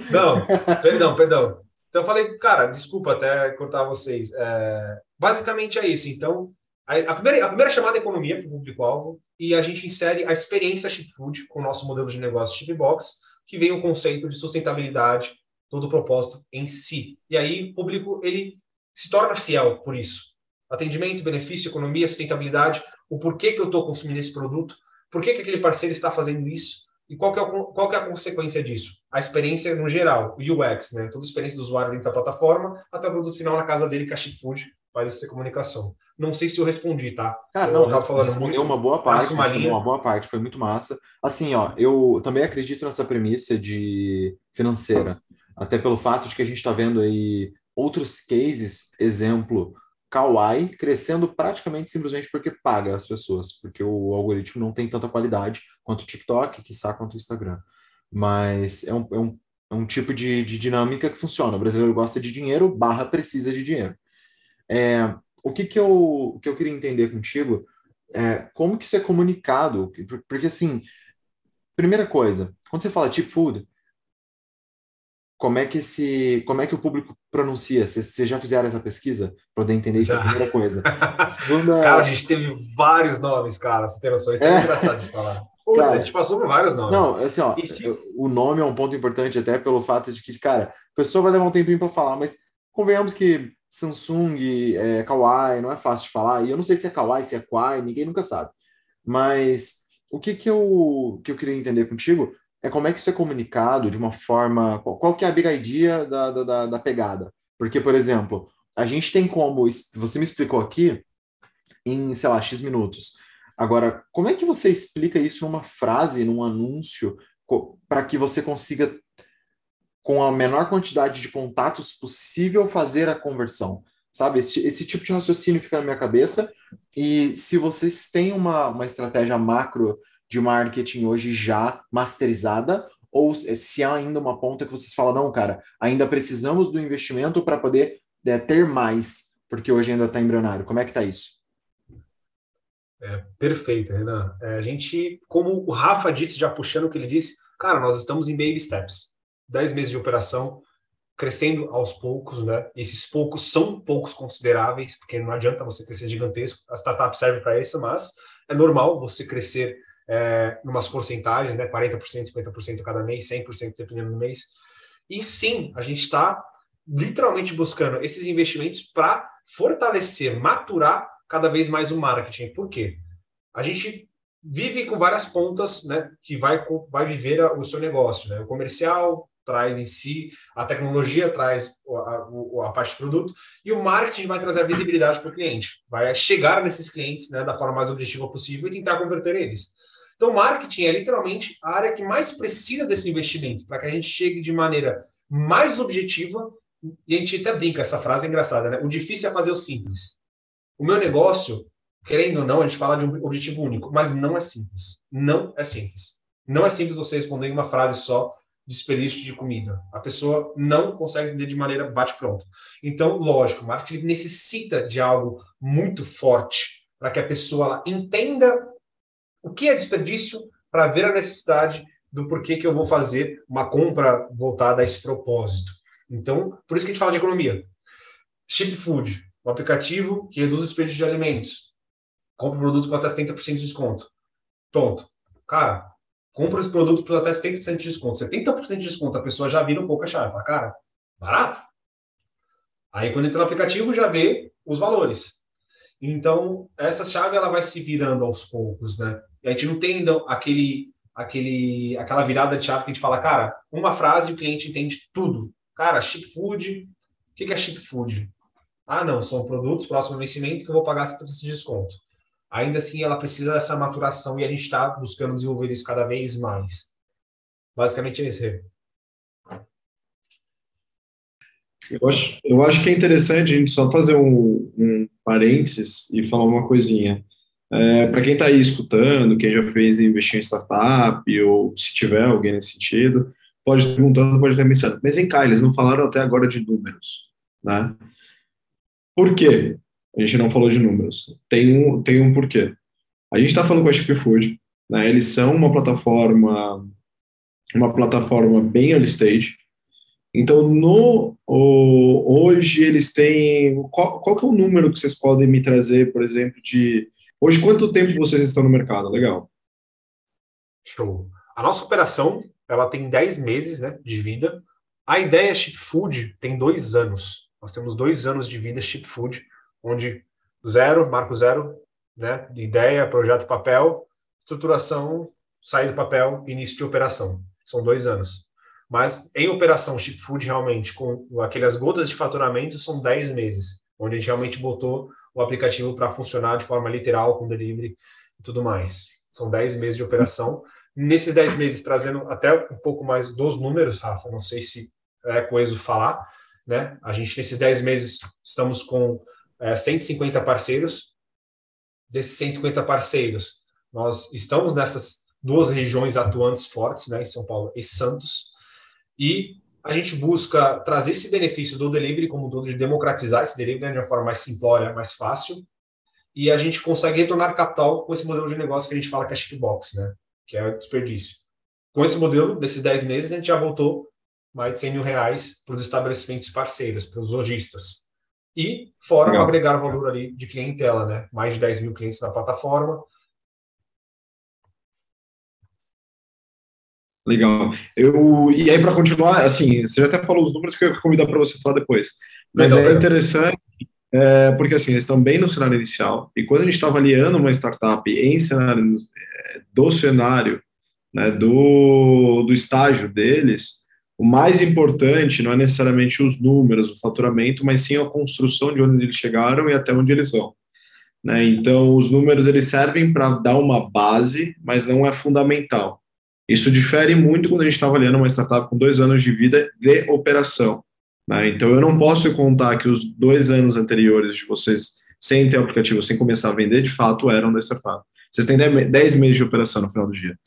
não, perdão, perdão. Então eu falei, cara, desculpa até cortar vocês. É... Basicamente é isso. Então, a, primeira, a primeira chamada é economia para o público-alvo e a gente insere a experiência Chip Food com o nosso modelo de negócio Chipbox que vem o conceito de sustentabilidade todo o propósito em si. E aí o público ele se torna fiel por isso. Atendimento, benefício, economia, sustentabilidade, o porquê que eu estou consumindo esse produto, por que, que aquele parceiro está fazendo isso e qual que, é qual que é a consequência disso? A experiência no geral, o UX, né? toda a experiência do usuário dentro da plataforma até o produto final na casa dele, que a Food faz essa comunicação. Não sei se eu respondi, tá? Cara, não, eu falando respondeu muito, uma boa parte, uma, uma boa parte, foi muito massa. Assim, ó, eu também acredito nessa premissa de financeira, até pelo fato de que a gente está vendo aí outros cases, exemplo, Kawaii crescendo praticamente simplesmente porque paga as pessoas, porque o algoritmo não tem tanta qualidade quanto o TikTok, que sabe quanto o Instagram. Mas é um, é um, é um tipo de, de dinâmica que funciona. O brasileiro gosta de dinheiro, barra precisa de dinheiro. É, o que, que, eu, que eu queria entender contigo é como que isso é comunicado, porque assim, primeira coisa, quando você fala cheap food, como é que esse, como é que o público pronuncia? Vocês já fizeram essa pesquisa para poder entender isso? É a primeira coisa. Segunda... Cara, a gente teve vários nomes, cara. Noção? Isso é, é engraçado de falar. Putz, cara, a gente passou por vários nomes. Não, assim, ó, e... o nome é um ponto importante até pelo fato de que, cara, a pessoa vai levar um tempinho para falar, mas convenhamos que Samsung, é, Kawaii, não é fácil de falar. E eu não sei se é Kawaii, se é Kwai, ninguém nunca sabe. Mas o que que eu, que eu queria entender contigo é como é que isso é comunicado de uma forma. Qual, qual que é a big idea da, da, da pegada? Porque, por exemplo, a gente tem como. Você me explicou aqui em, sei lá, X minutos. Agora, como é que você explica isso numa frase, num anúncio, para que você consiga, com a menor quantidade de contatos possível, fazer a conversão? Sabe? Esse, esse tipo de raciocínio fica na minha cabeça. E se vocês têm uma, uma estratégia macro de marketing hoje já masterizada, ou se há ainda uma ponta que vocês falam, não, cara, ainda precisamos do investimento para poder é, ter mais, porque hoje ainda está embrionário. Como é que está isso? É, perfeito, Renan. É, a gente, como o Rafa disse, já puxando o que ele disse, cara, nós estamos em baby steps. Dez meses de operação, crescendo aos poucos, né? Esses poucos são poucos consideráveis, porque não adianta você crescer gigantesco. A startup serve para isso, mas é normal você crescer é, umas porcentagens, né? 40%, 50% cada mês, 100% dependendo do mês. E sim, a gente está literalmente buscando esses investimentos para fortalecer, maturar cada vez mais o marketing. Por quê? A gente vive com várias pontas, né, que vai, vai viver o seu negócio, né? O comercial traz em si, a tecnologia traz a, a, a parte de produto e o marketing vai trazer a visibilidade para o cliente, vai chegar nesses clientes, né, da forma mais objetiva possível e tentar converter eles. Então, marketing é literalmente a área que mais precisa desse investimento, para que a gente chegue de maneira mais objetiva. E a gente até brinca, essa frase é engraçada, né? O difícil é fazer o simples. O meu negócio, querendo ou não, a gente fala de um objetivo único, mas não é simples. Não é simples. Não é simples você responder em uma frase só desperdício de comida. A pessoa não consegue entender de maneira bate-pronto. Então, lógico, o marketing necessita de algo muito forte para que a pessoa entenda o que é desperdício para ver a necessidade do porquê que eu vou fazer uma compra voltada a esse propósito. Então, por isso que a gente fala de economia. Chip Food, um aplicativo que reduz o desperdício de alimentos. Compra produtos com até 70% de desconto. Pronto. Cara, compra os produtos por até 70% de desconto. 70% de desconto, a pessoa já vira um pouco a chave. Fala, cara, barato. Aí, quando entra no aplicativo, já vê os valores. Então, essa chave ela vai se virando aos poucos, né? E a gente não tem ainda aquele, aquele, aquela virada de chave que a gente fala, cara, uma frase e o cliente entende tudo. Cara, chip food, o que é chip food? Ah, não, são produtos próximo ao vencimento que eu vou pagar 70% de desconto. Ainda assim, ela precisa dessa maturação e a gente está buscando desenvolver isso cada vez mais. Basicamente é isso, Eu acho, eu acho que é interessante a gente só fazer um, um parênteses e falar uma coisinha. É, para quem está aí escutando, quem já fez investir em startup, ou se tiver alguém nesse sentido, pode estar perguntando, pode estar pensando, mas vem cá, eles não falaram até agora de números, né? Por quê? A gente não falou de números. Tem um, tem um porquê. A gente está falando com a Chip Food, né? Eles são uma plataforma, uma plataforma bem early stage, então, no, hoje eles têm. Qual, qual que é o número que vocês podem me trazer, por exemplo, de Hoje, quanto tempo vocês estão no mercado? Legal. Show. A nossa operação, ela tem 10 meses né, de vida. A ideia Chip Food tem dois anos. Nós temos dois anos de vida Chip Food, onde zero, marco zero, né? De ideia, projeto, papel, estruturação, sair do papel, início de operação. São dois anos. Mas em operação Chip Food, realmente, com aquelas gotas de faturamento, são 10 meses, onde a gente realmente botou o aplicativo para funcionar de forma literal, com delivery e tudo mais. São 10 meses de operação. Nesses 10 meses, trazendo até um pouco mais dos números, Rafa, não sei se é coeso falar, né? A gente, nesses 10 meses, estamos com é, 150 parceiros. Desses 150 parceiros, nós estamos nessas duas regiões atuantes fortes, né, em São Paulo e Santos, e a gente busca trazer esse benefício do delivery como todo, de democratizar esse delivery né, de uma forma mais simplória, mais fácil, e a gente consegue retornar capital com esse modelo de negócio que a gente fala que é shipbox, né, que é desperdício. Com esse modelo, desses 10 meses, a gente já voltou mais de 100 mil reais para os estabelecimentos parceiros, para os lojistas. E fora Legal. agregar valor ali de clientela, né? Mais de 10 mil clientes na plataforma, Legal. Eu, e aí, para continuar, assim, você já até falou os números que eu ia convidar para você falar depois. Mas Legal, é interessante, é, porque assim, eles estão bem no cenário inicial, e quando a gente está avaliando uma startup em cenário, é, do cenário, né, do, do estágio deles, o mais importante não é necessariamente os números, o faturamento, mas sim a construção de onde eles chegaram e até onde eles vão. Né? Então, os números eles servem para dar uma base, mas não é fundamental. Isso difere muito quando a gente está avaliando uma startup com dois anos de vida de operação. Né? Então, eu não posso contar que os dois anos anteriores de vocês, sem ter aplicativo, sem começar a vender, de fato eram da startup. Vocês têm 10 meses de operação no final do dia.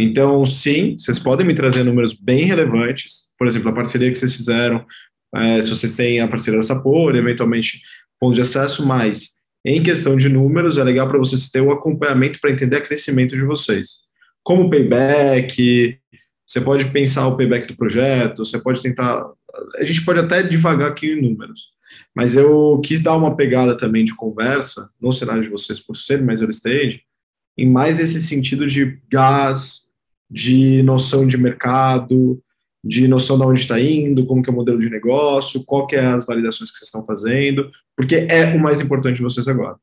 Então, sim, vocês podem me trazer números bem relevantes. Por exemplo, a parceria que vocês fizeram, é, se vocês têm a parceria da Sapor, eventualmente ponto de acesso, mas em questão de números, é legal para vocês ter o acompanhamento para entender o crescimento de vocês como payback, você pode pensar o payback do projeto, você pode tentar. A gente pode até devagar aqui em números, mas eu quis dar uma pegada também de conversa, no cenário de vocês, por ser mais early stage, em mais esse sentido de gás, de noção de mercado, de noção de onde está indo, como que é o modelo de negócio, qual que é as validações que vocês estão fazendo, porque é o mais importante de vocês agora.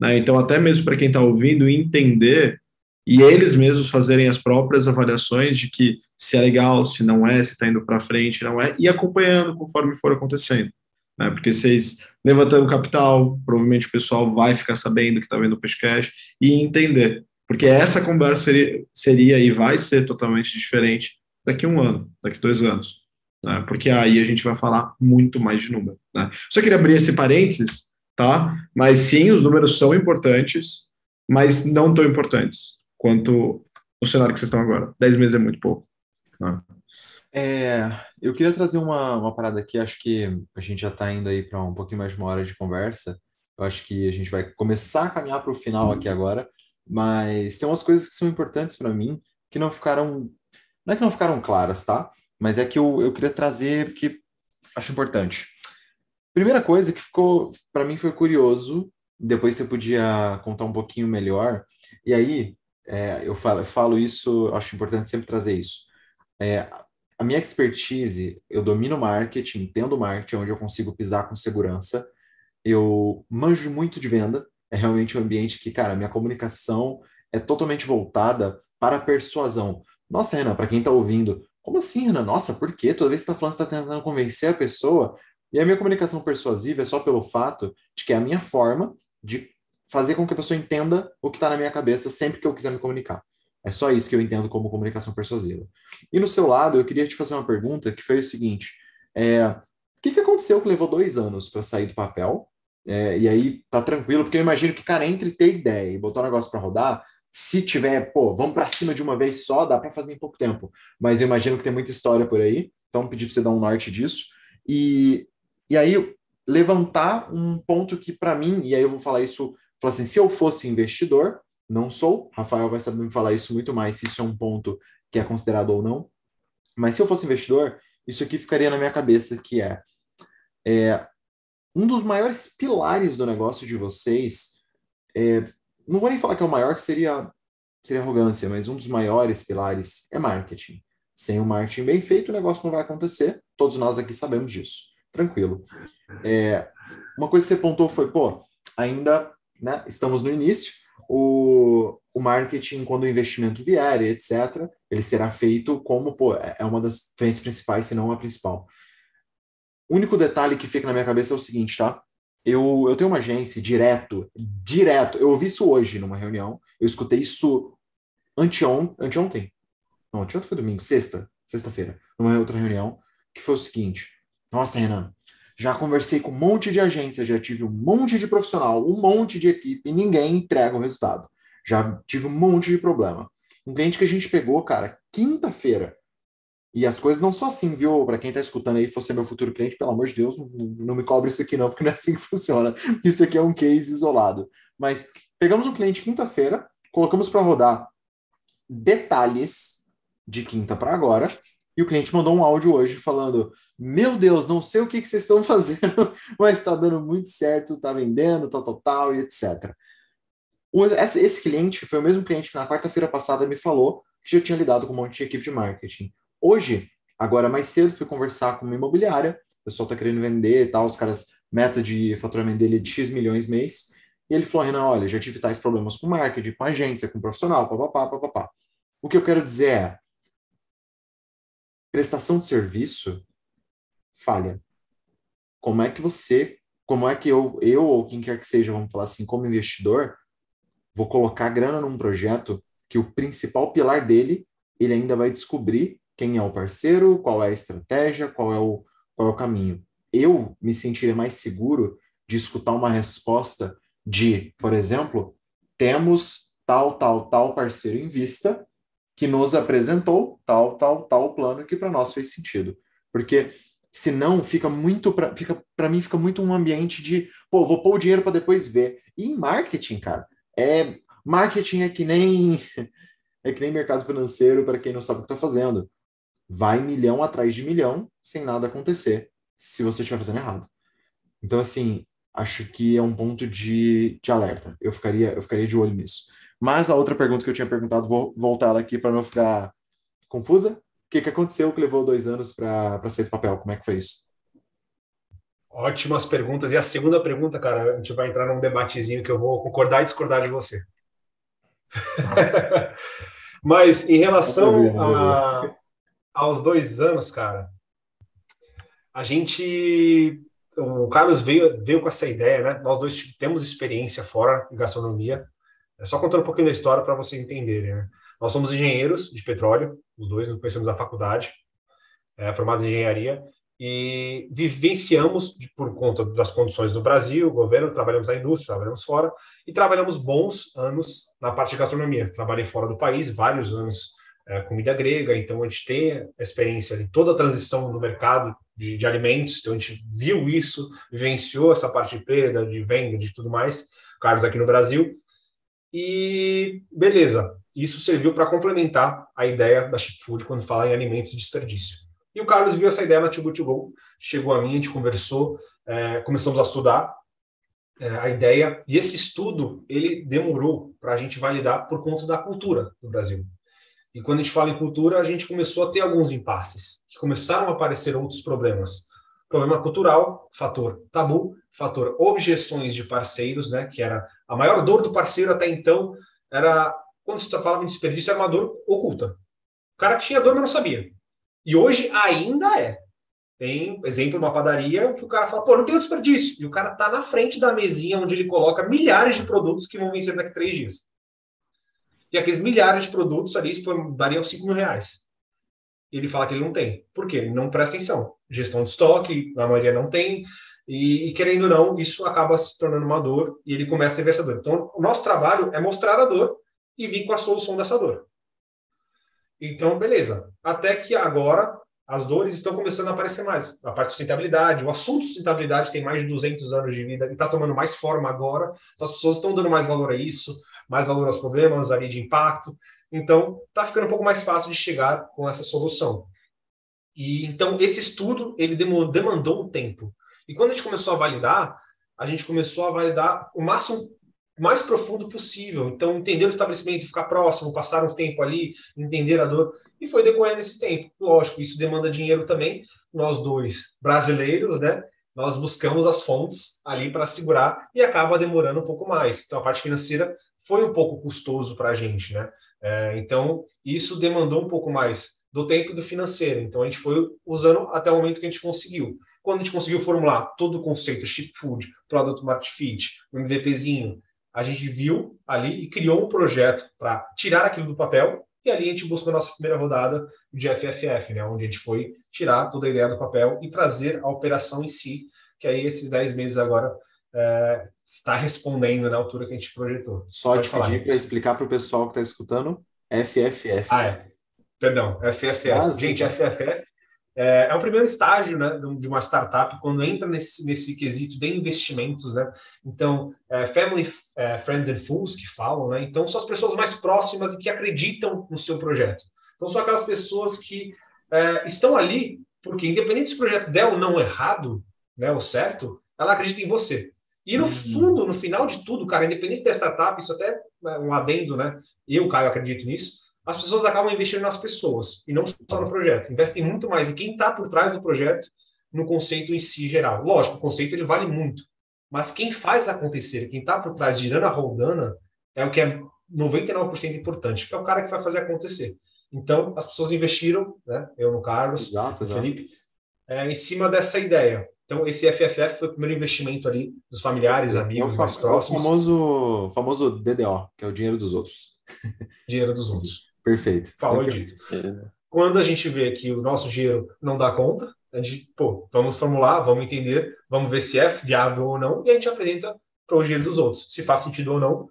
Né? Então, até mesmo para quem está ouvindo, entender e eles mesmos fazerem as próprias avaliações de que se é legal, se não é, se está indo para frente, não é, e acompanhando conforme for acontecendo. Né? Porque vocês levantando capital, provavelmente o pessoal vai ficar sabendo que está vendo o podcast e entender. Porque essa conversa seria, seria e vai ser totalmente diferente daqui a um ano, daqui a dois anos. Né? Porque aí a gente vai falar muito mais de número. Né? Só queria abrir esse parênteses, tá? Mas sim, os números são importantes, mas não tão importantes quanto o cenário que vocês estão agora. Dez meses é muito pouco. Né? É, eu queria trazer uma, uma parada aqui, acho que a gente já está indo aí para um pouquinho mais de uma hora de conversa. Eu acho que a gente vai começar a caminhar para o final aqui agora, mas tem umas coisas que são importantes para mim que não ficaram. Não é que não ficaram claras, tá? Mas é que eu, eu queria trazer que acho importante. Primeira coisa que ficou, para mim, foi curioso, depois você podia contar um pouquinho melhor. E aí, é, eu, falo, eu falo isso, acho importante sempre trazer isso. É, a minha expertise, eu domino marketing, entendo marketing, onde eu consigo pisar com segurança. Eu manjo muito de venda, é realmente um ambiente que, cara, minha comunicação é totalmente voltada para a persuasão. Nossa, Renan, para quem está ouvindo, como assim, Renan? Nossa, por quê? Toda vez que você está falando, você está tentando convencer a pessoa. E a minha comunicação persuasiva é só pelo fato de que é a minha forma de fazer com que a pessoa entenda o que está na minha cabeça sempre que eu quiser me comunicar. É só isso que eu entendo como comunicação persuasiva. E no seu lado, eu queria te fazer uma pergunta que foi o seguinte: é, o que, que aconteceu que levou dois anos para sair do papel? É, e aí tá tranquilo, porque eu imagino que, cara, entre ter ideia e botar o negócio para rodar, se tiver, pô, vamos para cima de uma vez só, dá para fazer em pouco tempo. Mas eu imagino que tem muita história por aí, então pedir para você dar um norte disso. E, e aí levantar um ponto que para mim, e aí eu vou falar isso Falou assim: se eu fosse investidor, não sou, Rafael vai saber me falar isso muito mais, se isso é um ponto que é considerado ou não. Mas se eu fosse investidor, isso aqui ficaria na minha cabeça, que é, é um dos maiores pilares do negócio de vocês, é, não vou nem falar que é o maior, que seria, seria arrogância, mas um dos maiores pilares é marketing. Sem o marketing bem feito, o negócio não vai acontecer. todos nós aqui sabemos disso. Tranquilo. É, uma coisa que você apontou foi, pô, ainda né, estamos no início, o, o marketing, quando o investimento vier, etc., ele será feito como, pô, é, é uma das frentes principais, se não a principal. Único detalhe que fica na minha cabeça é o seguinte, tá? Eu, eu tenho uma agência direto, direto. Eu ouvi isso hoje numa reunião. Eu escutei isso anteon, anteontem. Não, anteontem foi domingo, sexta, sexta-feira, numa outra reunião, que foi o seguinte. Nossa, Renan, já conversei com um monte de agência, já tive um monte de profissional, um monte de equipe, e ninguém entrega o resultado. Já tive um monte de problema. Um cliente que a gente pegou, cara, quinta-feira. E as coisas não são assim, viu? Para quem está escutando aí, fosse meu futuro cliente, pelo amor de Deus, não, me cobre isso aqui não, porque não é assim que funciona. Isso aqui é um case isolado. Mas pegamos um cliente quinta-feira, colocamos para rodar detalhes de quinta para agora, e o cliente mandou um áudio hoje falando: Meu Deus, não sei o que, que vocês estão fazendo, mas está dando muito certo, está vendendo, tal, tal, tal, e etc. Esse, esse cliente foi o mesmo cliente que na quarta-feira passada me falou que já tinha lidado com um monte de equipe de marketing. Hoje, agora mais cedo, fui conversar com uma imobiliária, o pessoal está querendo vender e tal, os caras, meta de faturamento dele é de X milhões mês, e ele falou, Renan, olha, já tive tais problemas com marketing, com agência, com profissional, papapá, papapá. O que eu quero dizer é, prestação de serviço falha. Como é que você, como é que eu, eu ou quem quer que seja, vamos falar assim, como investidor, vou colocar grana num projeto que o principal pilar dele, ele ainda vai descobrir quem é o parceiro, qual é a estratégia, qual é o, qual é o caminho. Eu me sentiria mais seguro de escutar uma resposta de, por exemplo, temos tal, tal, tal parceiro em vista que nos apresentou tal, tal, tal plano que para nós fez sentido. Porque senão fica muito para fica para mim fica muito um ambiente de, pô, vou pôr o dinheiro para depois ver. E em marketing, cara, é marketing é que nem é que nem mercado financeiro para quem não sabe o que está fazendo. Vai milhão atrás de milhão sem nada acontecer se você estiver fazendo errado. Então assim, acho que é um ponto de, de alerta. Eu ficaria eu ficaria de olho nisso. Mas a outra pergunta que eu tinha perguntado, vou voltar ela aqui para não ficar confusa. O que, que aconteceu que levou dois anos para sair do papel? Como é que foi isso? Ótimas perguntas. E a segunda pergunta, cara, a gente vai entrar num debatezinho que eu vou concordar e discordar de você. Mas em relação a, aos dois anos, cara, a gente. O Carlos veio, veio com essa ideia, né? Nós dois temos experiência fora em gastronomia. É só contando um pouquinho da história para vocês entenderem. Né? Nós somos engenheiros de petróleo, os dois nos conhecemos da faculdade, é, formados em engenharia, e vivenciamos, por conta das condições do Brasil, governo, trabalhamos na indústria, trabalhamos fora, e trabalhamos bons anos na parte de gastronomia. Trabalhei fora do país, vários anos é, comida grega, então a gente tem a experiência de toda a transição no mercado de, de, alimentos, então a gente viu isso, vivenciou essa parte de perda, de venda, de tudo mais, Carlos aqui no Brasil, e beleza, isso serviu para complementar a ideia da Chip Food quando fala em alimentos de desperdício. E o Carlos viu essa ideia na Good To Go, chegou a mim, a gente conversou, é, começamos a estudar é, a ideia, e esse estudo, ele demorou para a gente validar por conta da cultura do Brasil. E quando a gente fala em cultura, a gente começou a ter alguns impasses, que começaram a aparecer outros problemas. Problema cultural, fator tabu, fator objeções de parceiros, né, que era a maior dor do parceiro até então, era quando se falava em desperdício, era uma dor oculta. O cara tinha dor, mas não sabia. E hoje ainda é. Tem, exemplo, uma padaria que o cara fala, pô, não tem desperdício. E o cara tá na frente da mesinha onde ele coloca milhares de produtos que vão vencer daqui a três dias. E aqueles milhares de produtos ali for, dariam 5 mil reais. E ele fala que ele não tem. Por quê? Ele não presta atenção. Gestão de estoque, a maioria não tem. E, e, querendo ou não, isso acaba se tornando uma dor e ele começa a essa dor. Então, o nosso trabalho é mostrar a dor e vir com a solução dessa dor. Então, beleza. Até que agora as dores estão começando a aparecer mais. A parte de sustentabilidade, o assunto de sustentabilidade tem mais de 200 anos de vida e está tomando mais forma agora. Então, as pessoas estão dando mais valor a isso, mais valor aos problemas ali de impacto. Então, está ficando um pouco mais fácil de chegar com essa solução. E então esse estudo ele demandou um tempo. E quando a gente começou a validar, a gente começou a validar o máximo mais profundo possível. Então, entender o estabelecimento, ficar próximo, passar um tempo ali, entender a dor. E foi decorrendo esse tempo. Lógico, isso demanda dinheiro também. Nós dois, brasileiros, né? Nós buscamos as fontes ali para segurar e acaba demorando um pouco mais. Então, a parte financeira foi um pouco custoso para a gente, né? É, então, isso demandou um pouco mais do tempo e do financeiro. Então, a gente foi usando até o momento que a gente conseguiu. Quando a gente conseguiu formular todo o conceito Chip Food, Product Market Fit, MVPzinho, a gente viu ali e criou um projeto para tirar aquilo do papel e ali a gente buscou a nossa primeira rodada de FFF, né, onde a gente foi tirar toda a ideia do papel e trazer a operação em si, que aí esses 10 meses agora é, está respondendo na altura que a gente projetou. Só Pode te pedir para explicar para o pessoal que está escutando FFF. Ah, é. Perdão, FFF. Ah, gente, FFF é, é o primeiro estágio né, de uma startup quando entra nesse, nesse quesito de investimentos, né? Então, é, family, é, friends and fools que falam, né? Então, são as pessoas mais próximas e que acreditam no seu projeto. Então, são aquelas pessoas que é, estão ali porque, independente se o projeto der ou não errado, né, ou certo, ela acredita em você. E no uhum. fundo, no final de tudo, cara, independente da startup, isso até é um adendo, né? Eu, Caio, acredito nisso as pessoas acabam investindo nas pessoas e não só no projeto. Investem muito mais em quem está por trás do projeto, no conceito em si geral. Lógico, o conceito ele vale muito, mas quem faz acontecer, quem está por trás girando a roldana, é o que é 99% importante, que é o cara que vai fazer acontecer. Então, as pessoas investiram, né? Eu no Carlos, exato, no Felipe, é, em cima dessa ideia. Então, esse FFF foi o primeiro investimento ali dos familiares, amigos, é mais próximos. É o famoso, famoso DDO, que é o dinheiro dos outros. Dinheiro dos outros. Perfeito. Falou dito. Quando a gente vê que o nosso dinheiro não dá conta, a gente, pô, vamos formular, vamos entender, vamos ver se é viável ou não, e a gente apresenta para o dinheiro dos outros, se faz sentido ou não.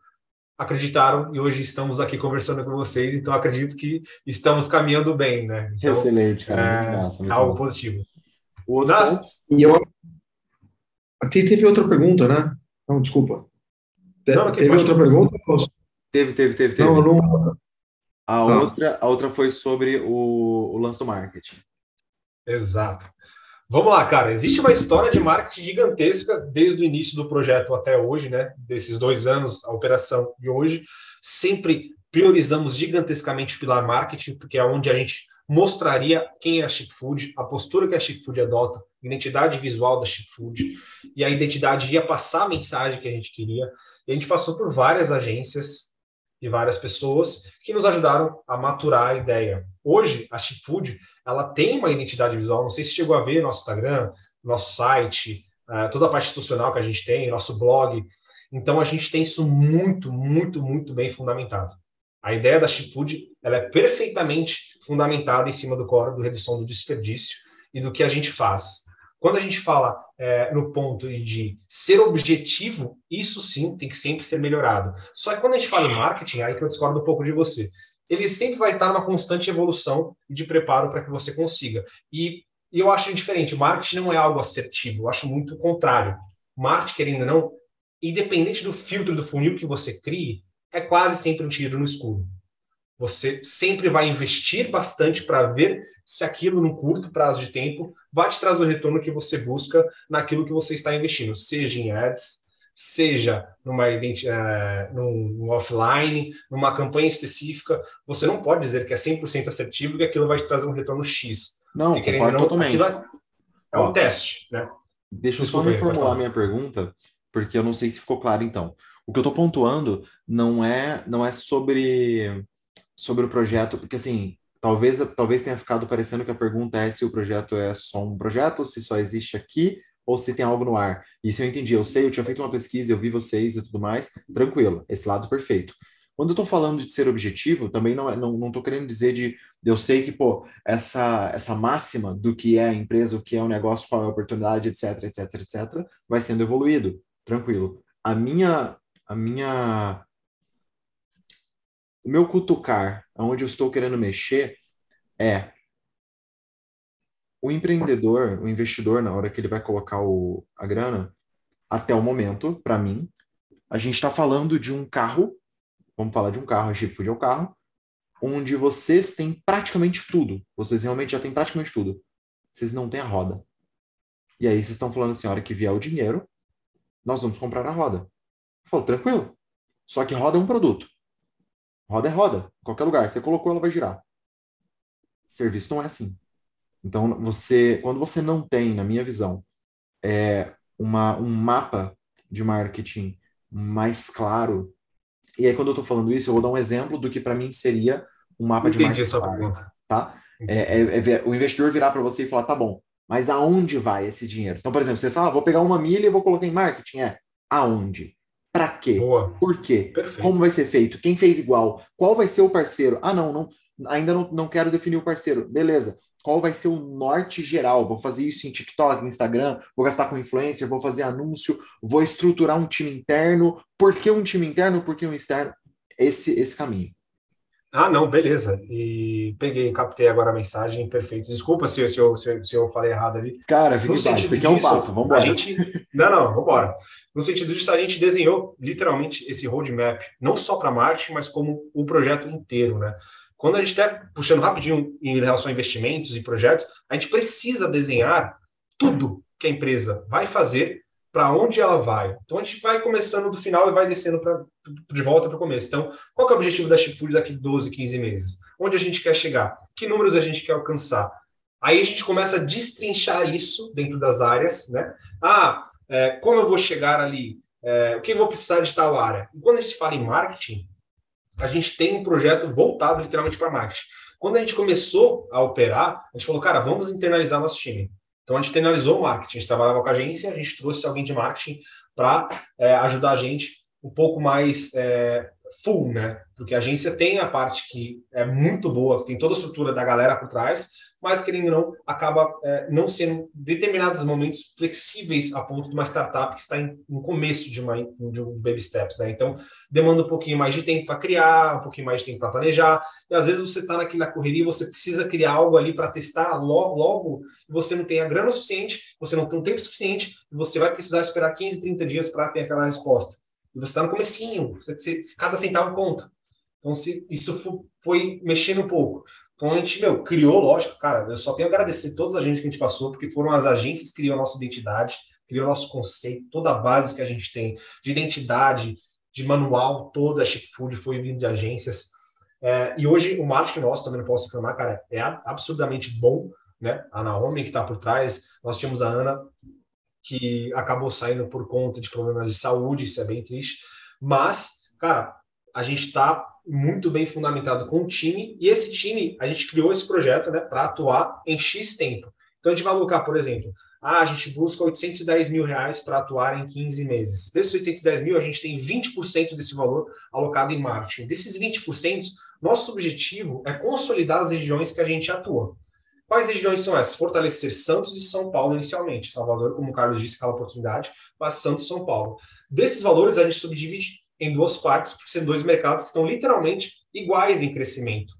Acreditaram e hoje estamos aqui conversando com vocês, então acredito que estamos caminhando bem, né? Então, Excelente, cara. É, Nossa, algo bom. positivo. O outro. E eu... Teve outra pergunta, né? Não, desculpa. Não, teve outra pergunta? Teve, teve, teve, teve. Não, não, a, tá. outra, a outra foi sobre o, o lance do marketing. Exato. Vamos lá, cara. Existe uma história de marketing gigantesca desde o início do projeto até hoje, né? Desses dois anos, a operação e hoje. Sempre priorizamos gigantescamente o pilar marketing, porque é onde a gente mostraria quem é a Chip Food, a postura que a Chip Food adota, identidade visual da Chip Food, e a identidade ia passar a mensagem que a gente queria. E a gente passou por várias agências, e várias pessoas que nos ajudaram a maturar a ideia. Hoje, a Food ela tem uma identidade visual, não sei se chegou a ver nosso Instagram, nosso site, uh, toda a parte institucional que a gente tem, nosso blog. Então, a gente tem isso muito, muito, muito bem fundamentado. A ideia da Food ela é perfeitamente fundamentada em cima do core do redução do desperdício e do que a gente faz. Quando a gente fala é, no ponto de ser objetivo, isso sim tem que sempre ser melhorado. Só que quando a gente fala em marketing, aí que eu discordo um pouco de você, ele sempre vai estar numa constante evolução de preparo para que você consiga. E, e eu acho diferente, marketing não é algo assertivo, eu acho muito o contrário. Marketing, querendo ou não, independente do filtro do funil que você crie, é quase sempre um tiro no escuro. Você sempre vai investir bastante para ver se aquilo, no curto prazo de tempo, vai te trazer o retorno que você busca naquilo que você está investindo, seja em ads, seja numa uh, num, offline, numa campanha específica. Você não pode dizer que é 100% assertivo e que aquilo vai te trazer um retorno X. Não, e, querendo não, totalmente. É, é um Ó, teste, né? Deixa eu só reformular minha pergunta, porque eu não sei se ficou claro então. O que eu estou pontuando não é não é sobre sobre o projeto, porque assim, talvez, talvez tenha ficado parecendo que a pergunta é se o projeto é só um projeto, se só existe aqui, ou se tem algo no ar. Isso eu entendi, eu sei, eu tinha feito uma pesquisa, eu vi vocês e tudo mais, tranquilo, esse lado perfeito. Quando eu estou falando de ser objetivo, também não estou não, não querendo dizer de, eu sei que, pô, essa, essa máxima do que é a empresa, o que é o negócio, qual é a oportunidade, etc, etc, etc, vai sendo evoluído, tranquilo. A minha, a minha o meu cutucar, onde eu estou querendo mexer, é o empreendedor, o investidor, na hora que ele vai colocar o, a grana, até o momento, para mim, a gente está falando de um carro, vamos falar de um carro, a Chip Food é o carro, onde vocês têm praticamente tudo. Vocês realmente já têm praticamente tudo. Vocês não têm a roda. E aí vocês estão falando assim, a hora que vier o dinheiro, nós vamos comprar a roda. Eu falo, tranquilo, Só que roda é um produto. Roda é roda, em qualquer lugar. Você colocou, ela vai girar. Serviço não é assim. Então, você, quando você não tem, na minha visão, é, uma, um mapa de marketing mais claro, e aí quando eu estou falando isso, eu vou dar um exemplo do que para mim seria um mapa Entendi de marketing. Sua pergunta. Tá? É, é, é, o investidor virar para você e falar, tá bom, mas aonde vai esse dinheiro? Então, por exemplo, você fala, ah, vou pegar uma milha e vou colocar em marketing. É, aonde? Para quê? Boa. Por quê? Perfeito. Como vai ser feito? Quem fez igual? Qual vai ser o parceiro? Ah, não, não ainda não, não quero definir o parceiro. Beleza. Qual vai ser o norte geral? Vou fazer isso em TikTok, Instagram, vou gastar com influencer, vou fazer anúncio, vou estruturar um time interno. Por que um time interno? Por que um externo? Esse, esse caminho. Ah, não, beleza. E peguei, captei agora a mensagem, perfeito. Desculpa se, se, eu, se, eu, se eu falei errado ali. Cara, fica em paz, isso aqui é um papo, vamos embora. Gente... Não, não, vamos embora. No sentido disso, a gente desenhou literalmente esse roadmap, não só para marketing, mas como o projeto inteiro, né? Quando a gente está puxando rapidinho em relação a investimentos e projetos, a gente precisa desenhar tudo que a empresa vai fazer para onde ela vai. Então a gente vai começando do final e vai descendo pra, de volta para o começo. Então, qual é o objetivo da Chipfood daqui 12, 15 meses? Onde a gente quer chegar? Que números a gente quer alcançar? Aí a gente começa a destrinchar isso dentro das áreas, né? Ah, é, como eu vou chegar ali? É, o que eu vou precisar de tal área? E quando a gente fala em marketing, a gente tem um projeto voltado literalmente para marketing. Quando a gente começou a operar, a gente falou, cara, vamos internalizar nosso time. Então a gente internalizou o marketing, a gente trabalhava com a agência, a gente trouxe alguém de marketing para é, ajudar a gente um pouco mais é, full, né? Porque a agência tem a parte que é muito boa, que tem toda a estrutura da galera por trás, mas querendo ou não, acaba é, não sendo determinados momentos flexíveis a ponto de uma startup que está em, em começo de, uma, de um baby steps, né? Então, demanda um pouquinho mais de tempo para criar, um pouquinho mais de tempo para planejar, e às vezes você está naquela correria, você precisa criar algo ali para testar logo, logo, e você não tem a grana suficiente, você não tem o tempo suficiente, e você vai precisar esperar 15, 30 dias para ter aquela resposta. E você está no comecinho, você, você, cada centavo conta. Então, se isso foi mexendo um pouco. Então a gente, meu, criou, lógico, cara, eu só tenho a agradecer todas as agências que a gente passou, porque foram as agências que criou a nossa identidade, criou nosso conceito, toda a base que a gente tem de identidade, de manual, toda a Chip Food foi vindo de agências. É, e hoje o marketing nosso, também não posso reclamar, cara, é absurdamente bom, né? A Naomi que está por trás, nós tínhamos a Ana, que acabou saindo por conta de problemas de saúde, isso é bem triste, mas, cara, a gente está muito bem fundamentado com o time, e esse time, a gente criou esse projeto né, para atuar em X tempo. Então a gente vai alocar, por exemplo, ah, a gente busca 810 mil reais para atuar em 15 meses. Desses 810 mil, a gente tem 20% desse valor alocado em marketing. Desses 20%, nosso objetivo é consolidar as regiões que a gente atua. Quais regiões são essas? Fortalecer Santos e São Paulo inicialmente. Salvador, como o Carlos disse, aquela oportunidade, mas Santos e São Paulo. Desses valores, a gente subdivide em duas partes, porque são dois mercados que estão literalmente iguais em crescimento.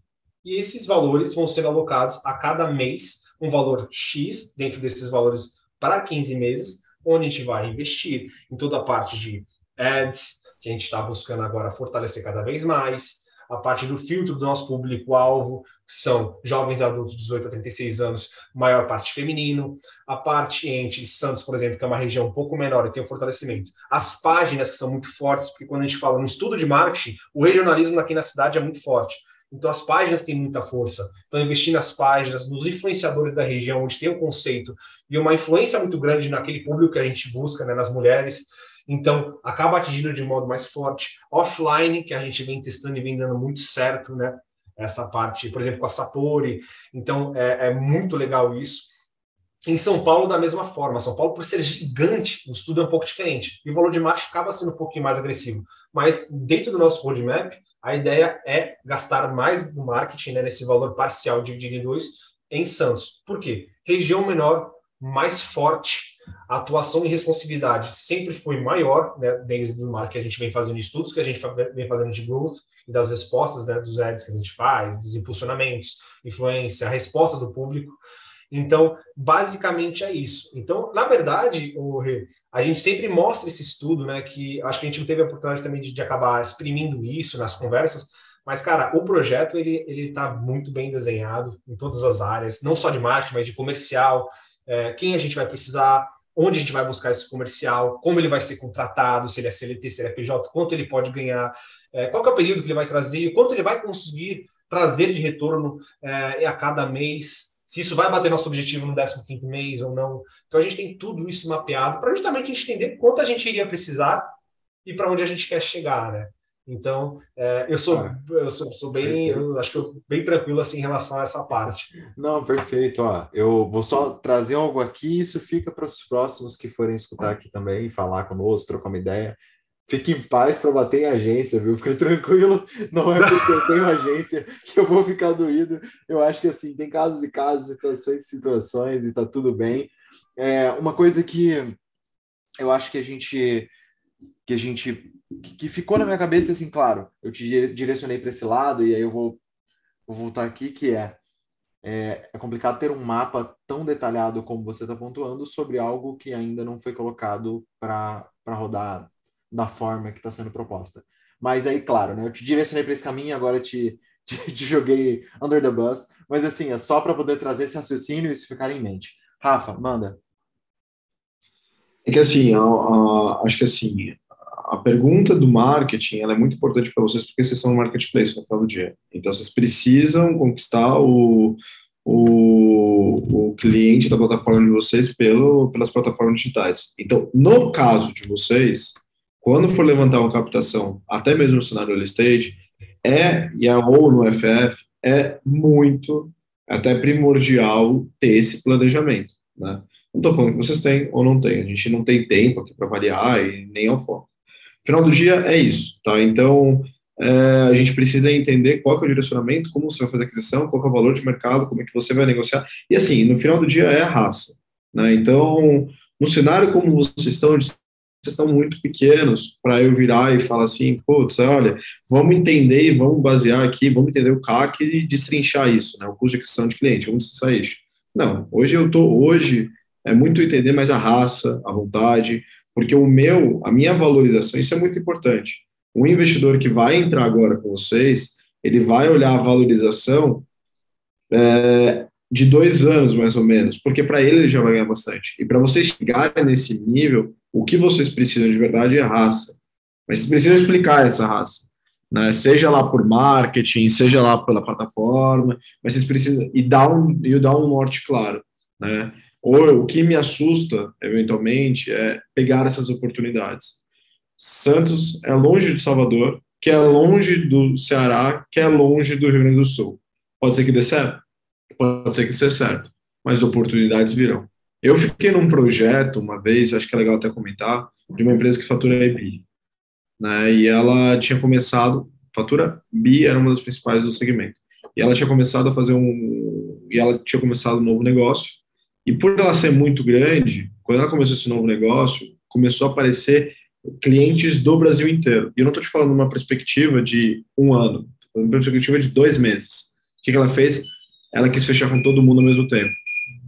E esses valores vão ser alocados a cada mês, um valor X dentro desses valores para 15 meses, onde a gente vai investir em toda a parte de ads, que a gente está buscando agora fortalecer cada vez mais, a parte do filtro do nosso público-alvo, são jovens adultos de 18 a 36 anos, maior parte feminino, a parte entre Santos, por exemplo, que é uma região um pouco menor e tem um fortalecimento. As páginas que são muito fortes, porque quando a gente fala no estudo de marketing, o regionalismo aqui na cidade é muito forte. Então as páginas têm muita força. Então investir nas páginas, nos influenciadores da região, onde tem um conceito e uma influência muito grande naquele público que a gente busca, né, nas mulheres, então, acaba atingindo de modo mais forte. Offline, que a gente vem testando e vem dando muito certo, né? Essa parte, por exemplo, com a Sapori. Então, é, é muito legal isso. Em São Paulo, da mesma forma. São Paulo, por ser gigante, o estudo é um pouco diferente. E o valor de marketing acaba sendo um pouquinho mais agressivo. Mas, dentro do nosso roadmap, a ideia é gastar mais no marketing, né, nesse valor parcial dividido em dois, em Santos. Por quê? Região menor, mais forte, a atuação e responsabilidade sempre foi maior, né, desde o marketing que a gente vem fazendo estudos que a gente vem fazendo de growth e das respostas, né, dos ads que a gente faz, dos impulsionamentos, influência, a resposta do público. Então, basicamente é isso. Então, na verdade, o a gente sempre mostra esse estudo, né, que acho que a gente não teve a oportunidade também de, de acabar exprimindo isso nas conversas, mas, cara, o projeto, ele está muito bem desenhado em todas as áreas, não só de marketing, mas de comercial, é, quem a gente vai precisar, onde a gente vai buscar esse comercial, como ele vai ser contratado, se ele é CLT, se ele é PJ, quanto ele pode ganhar, é, qual é o período que ele vai trazer, quanto ele vai conseguir trazer de retorno é, a cada mês, se isso vai bater nosso objetivo no 15 mês ou não. Então a gente tem tudo isso mapeado para justamente entender quanto a gente iria precisar e para onde a gente quer chegar, né? Então, é, eu sou, ah, eu sou, sou bem, eu acho que eu, bem tranquilo assim em relação a essa parte. Não, perfeito. Ó, eu vou só trazer algo aqui, isso fica para os próximos que forem escutar aqui também, falar conosco, trocar uma ideia. Fique em paz para bater em agência, viu? Fique tranquilo, não é porque eu tenho agência que eu vou ficar doído. Eu acho que assim, tem casos e casos, situações e situações, e tá tudo bem. É, uma coisa que eu acho que a gente que a gente que ficou na minha cabeça assim, claro, eu te direcionei para esse lado e aí eu vou, vou voltar aqui que é, é, é complicado ter um mapa tão detalhado como você está pontuando sobre algo que ainda não foi colocado para rodar da forma que está sendo proposta. Mas aí, claro, né, eu te direcionei para esse caminho, agora te, te, te, joguei under the bus, mas assim, é só para poder trazer esse raciocínio e isso ficar em mente. Rafa, manda. É que assim, a, a, acho que assim, a pergunta do marketing é muito importante para vocês porque vocês são no marketplace no final do dia. Então, vocês precisam conquistar o, o, o cliente da plataforma de vocês pelo, pelas plataformas digitais. Então, no caso de vocês, quando for levantar uma captação, até mesmo no cenário early stage, é, e é, ou no FF, é muito, até primordial ter esse planejamento, né? Não estou falando que vocês têm ou não têm, a gente não tem tempo aqui para variar e nem é o foco. Final do dia é isso, tá? Então, é, a gente precisa entender qual é o direcionamento, como você vai fazer a aquisição, qual é o valor de mercado, como é que você vai negociar. E assim, no final do dia é a raça, né? Então, no cenário como vocês estão, vocês estão muito pequenos para eu virar e falar assim, putz, olha, vamos entender e vamos basear aqui, vamos entender o CAC e destrinchar isso, né? O custo de aquisição de cliente, vamos destrinchar isso. Não, hoje eu tô, hoje é muito entender mais a raça, a vontade, porque o meu, a minha valorização, isso é muito importante. Um investidor que vai entrar agora com vocês, ele vai olhar a valorização é, de dois anos, mais ou menos, porque para ele ele já vai ganhar bastante. E para vocês chegarem nesse nível, o que vocês precisam de verdade é raça. Mas vocês precisam explicar essa raça. Né? Seja lá por marketing, seja lá pela plataforma, mas vocês precisam e dar um e dar um norte claro, né? Ou o que me assusta, eventualmente, é pegar essas oportunidades. Santos é longe de Salvador, que é longe do Ceará, que é longe do Rio Grande do Sul. Pode ser que dê certo? Pode ser que dê certo, mas oportunidades virão. Eu fiquei num projeto uma vez, acho que é legal até comentar, de uma empresa que fatura EBI. Né, e ela tinha começado, fatura BI era uma das principais do segmento. E ela tinha começado a fazer um. E ela tinha começado um novo negócio, e por ela ser muito grande, quando ela começou esse novo negócio, começou a aparecer clientes do Brasil inteiro. E eu não estou te falando uma perspectiva de um ano, uma perspectiva de dois meses. O que, que ela fez? Ela quis fechar com todo mundo ao mesmo tempo.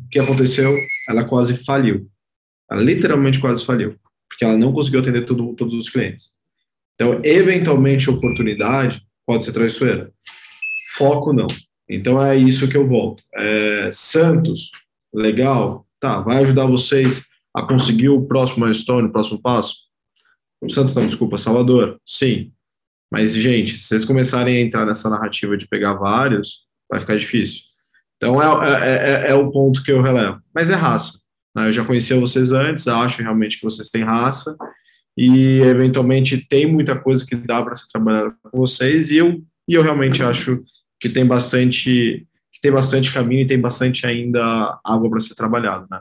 O que aconteceu? Ela quase faliu. Ela literalmente quase faliu, porque ela não conseguiu atender tudo, todos os clientes. Então, eventualmente, oportunidade pode ser traiçoeira. Foco, não. Então, é isso que eu volto. É, Santos, legal, tá, vai ajudar vocês a conseguir o próximo milestone, o próximo passo? O Santos não, desculpa, Salvador, sim. Mas, gente, se vocês começarem a entrar nessa narrativa de pegar vários, vai ficar difícil. Então, é, é, é, é o ponto que eu relevo. Mas é raça. Né? Eu já conhecia vocês antes, acho realmente que vocês têm raça, e eventualmente tem muita coisa que dá para ser trabalhada com vocês, e eu, e eu realmente acho que tem bastante tem bastante caminho e tem bastante ainda água para ser trabalhado, né?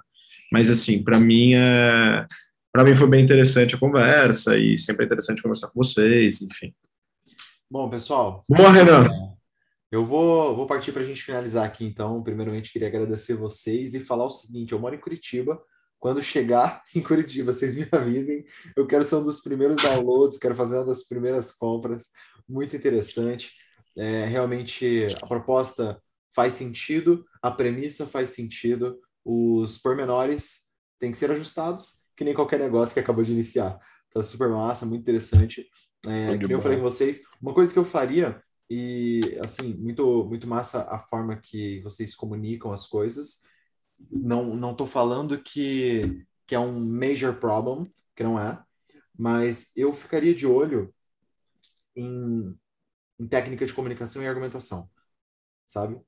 Mas assim, para mim é para mim foi bem interessante a conversa e sempre é interessante conversar com vocês, enfim. Bom, pessoal. Boa, Renan. Eu vou, vou partir para a gente finalizar aqui, então. Primeiramente, queria agradecer vocês e falar o seguinte: eu moro em Curitiba. Quando chegar em Curitiba, vocês me avisem. Eu quero ser um dos primeiros downloads, quero fazer uma das primeiras compras. Muito interessante. É, realmente, a proposta faz sentido, a premissa faz sentido, os pormenores têm que ser ajustados, que nem qualquer negócio que acabou de iniciar. Tá super massa, muito interessante. É, que eu falei com vocês, uma coisa que eu faria, e assim, muito, muito massa a forma que vocês comunicam as coisas. Não, não tô falando que, que é um major problem, que não é, mas eu ficaria de olho em, em técnica de comunicação e argumentação, sabe?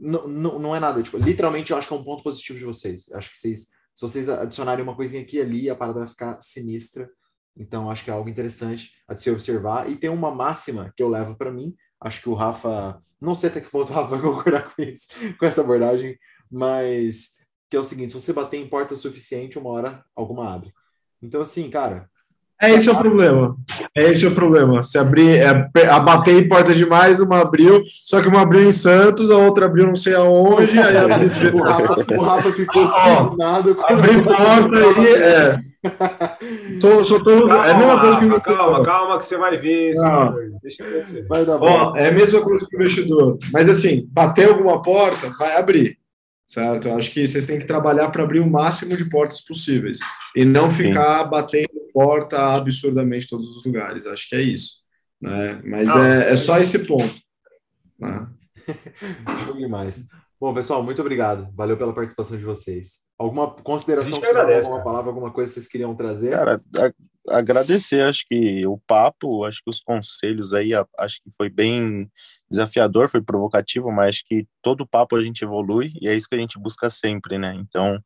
Não, não, é nada, tipo, literalmente eu acho que é um ponto positivo de vocês. Eu acho que vocês, se vocês adicionarem uma coisinha aqui e ali, a parada vai ficar sinistra. Então, acho que é algo interessante a se observar. E tem uma máxima que eu levo para mim. Acho que o Rafa, não sei até que ponto o Rafa vai concordar com isso, com essa abordagem, mas que é o seguinte: se você bater em porta suficiente, uma hora alguma abre. Então, assim, cara, é esse é o problema. É esse o problema. Se abrir, é, abater em porta demais, uma abriu, só que uma abriu em Santos, a outra abriu não sei aonde, aí abriu de... o, Rafa, o Rafa ficou cismado. Abrir porta aí, é. Tô, só tô, calma, é a mesma coisa que o Calma, calma, que você vai ver. Deixa acontecer. Vai dar bom. é a mesma coisa que o investidor. Mas assim, bater alguma porta, vai abrir certo? Eu acho que vocês têm que trabalhar para abrir o máximo de portas possíveis e não ficar Sim. batendo porta absurdamente em todos os lugares. Acho que é isso, né? Mas não, é, é, só esse ponto. Né? Show demais. Bom, pessoal, muito obrigado. Valeu pela participação de vocês. Alguma consideração final, agradece, alguma cara. palavra, alguma coisa que vocês queriam trazer? Cara, agradecer, acho que o papo, acho que os conselhos aí, acho que foi bem desafiador, foi provocativo, mas acho que todo papo a gente evolui e é isso que a gente busca sempre, né? Então,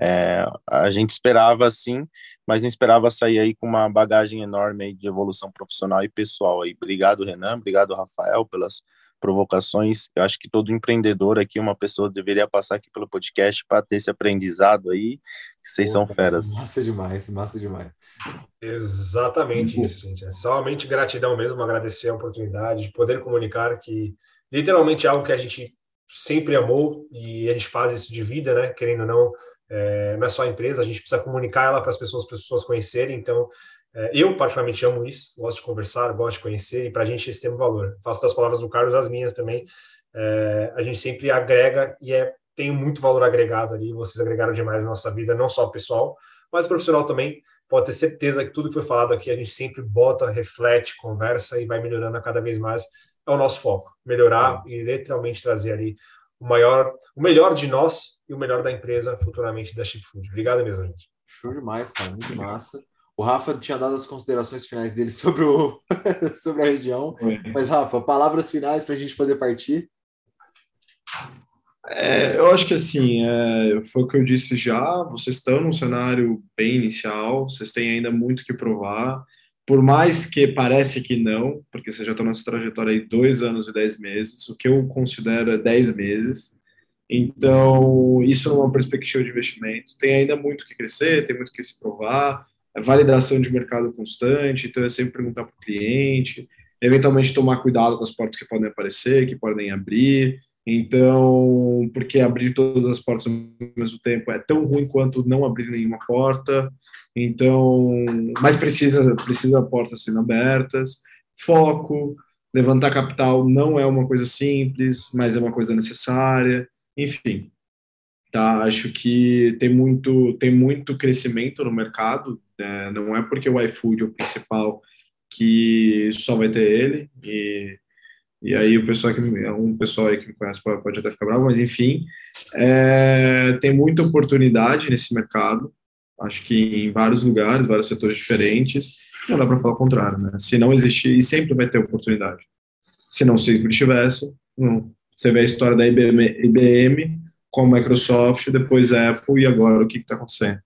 é, a gente esperava assim, mas não esperava sair aí com uma bagagem enorme de evolução profissional e pessoal aí. Obrigado, Renan, obrigado, Rafael, pelas provocações. Eu acho que todo empreendedor aqui, uma pessoa deveria passar aqui pelo podcast para ter esse aprendizado aí, que vocês Pô, são feras. Massa demais, massa demais. Exatamente uhum. isso, gente. É somente gratidão mesmo, agradecer a oportunidade de poder comunicar que literalmente é algo que a gente sempre amou e a gente faz isso de vida, né? Querendo ou não, é, não é só a empresa, a gente precisa comunicar ela para as pessoas, para as pessoas conhecerem. Então, é, eu particularmente amo isso, gosto de conversar, gosto de conhecer e para a gente isso tem um valor. Faço das palavras do Carlos as minhas também. É, a gente sempre agrega e é tem muito valor agregado ali. Vocês agregaram demais na nossa vida, não só pessoal, mas profissional também pode ter certeza que tudo que foi falado aqui a gente sempre bota, reflete, conversa e vai melhorando a cada vez mais. É o nosso foco, melhorar e literalmente trazer ali o maior, o melhor de nós e o melhor da empresa futuramente da Chip Food. Obrigado mesmo, gente. Show demais, cara, muito massa. O Rafa tinha dado as considerações finais dele sobre, o, sobre a região. Mas, Rafa, palavras finais para a gente poder partir. É, eu acho que assim, é, foi o que eu disse já, vocês estão num cenário bem inicial, vocês têm ainda muito que provar, por mais que parece que não, porque vocês já estão nessa trajetória aí dois anos e dez meses, o que eu considero é dez meses, então isso numa perspectiva de investimento, tem ainda muito que crescer, tem muito que se provar, é validação de mercado constante, então é sempre perguntar para o cliente, eventualmente tomar cuidado com as portas que podem aparecer, que podem abrir, então, porque abrir todas as portas ao mesmo tempo é tão ruim quanto não abrir nenhuma porta. Então, mas precisa precisa portas sendo abertas. Foco, levantar capital não é uma coisa simples, mas é uma coisa necessária. Enfim, tá? Acho que tem muito tem muito crescimento no mercado. Né? Não é porque o iFood é o principal que só vai ter ele e e aí o pessoal que um pessoal aí que me conhece pode, até ficar bravo, mas enfim, é, tem muita oportunidade nesse mercado. Acho que em vários lugares, vários setores diferentes, não dá para falar o contrário, né? Se não existir, e sempre vai ter oportunidade. Se não sempre tivesse, não. Você vê a história da IBM, IBM com a Microsoft, depois a Apple e agora o que está acontecendo.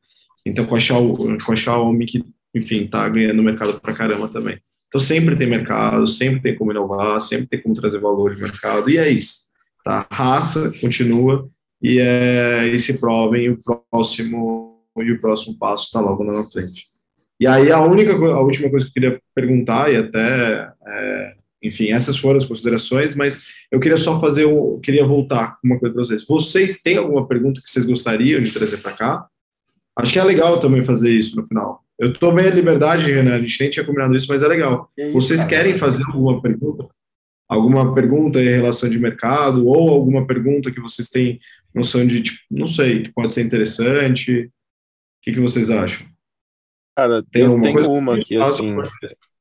Então com a, Xiaomi, com a Xiaomi que, enfim, está ganhando mercado para caramba também. Então sempre tem mercado, sempre tem como inovar, sempre tem como trazer valor de mercado, e é isso. Tá? Raça continua e, é, e se provem, e o próximo, e o próximo passo está logo na frente. E aí a única, a última coisa que eu queria perguntar, e até, é, enfim, essas foram as considerações, mas eu queria só fazer, eu queria voltar uma coisa para vocês. Vocês têm alguma pergunta que vocês gostariam de trazer para cá? Acho que é legal também fazer isso no final. Eu tomei a liberdade, Renan, a gente nem tinha combinado isso, mas é legal. Aí, Vocês cara? querem fazer alguma pergunta? Alguma pergunta em relação de mercado ou alguma pergunta que vocês têm noção de, tipo, não sei, que pode ser interessante? O que, que vocês acham? Cara, Tem eu tenho uma aqui, assim,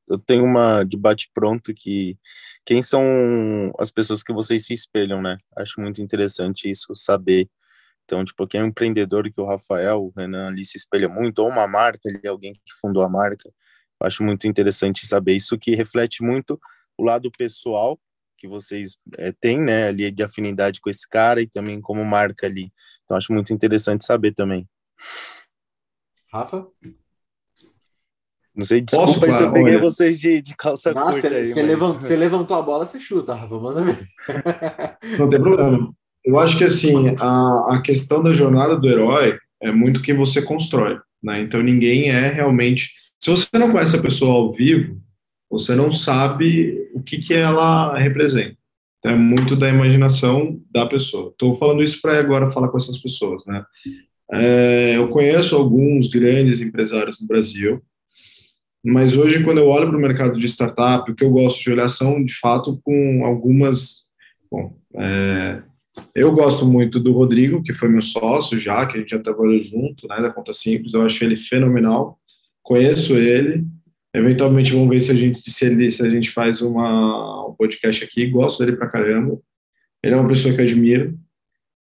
eu tenho uma de bate-pronto que quem são as pessoas que vocês se espelham, né? Acho muito interessante isso, saber Então, tipo, quem é um empreendedor que o Rafael, o Renan ali se espelha muito, ou uma marca, ele é alguém que fundou a marca. Eu acho muito interessante saber isso que reflete muito o lado pessoal que vocês é, têm, né, ali de afinidade com esse cara e também como marca ali. Então, acho muito interessante saber também. Rafa? Não sei, desculpa Posso, se eu peguei Olha. vocês de, de calça Nossa, curta aí. Você, mas... levantou, você levantou a bola, você chuta, Rafa, manda ver. Não tem problema. Eu acho que, assim, a, a questão da jornada do herói é muito quem você constrói, né? Então, ninguém é realmente... Se você não conhece a pessoa ao vivo, você não sabe o que, que ela representa. Então, é muito da imaginação da pessoa. Estou falando isso para agora falar com essas pessoas, né? É, eu conheço alguns grandes empresários no Brasil, mas hoje, quando eu olho para o mercado de startup, o que eu gosto de olhar são, de fato, com algumas. Bom, é, eu gosto muito do Rodrigo, que foi meu sócio já, que a gente já trabalhou junto, né, da Conta Simples. Eu acho ele fenomenal. Conheço ele. Eventualmente vamos ver se a gente se, ele, se a gente faz uma, um podcast aqui. Gosto dele pra caramba. Ele é uma pessoa que eu admiro.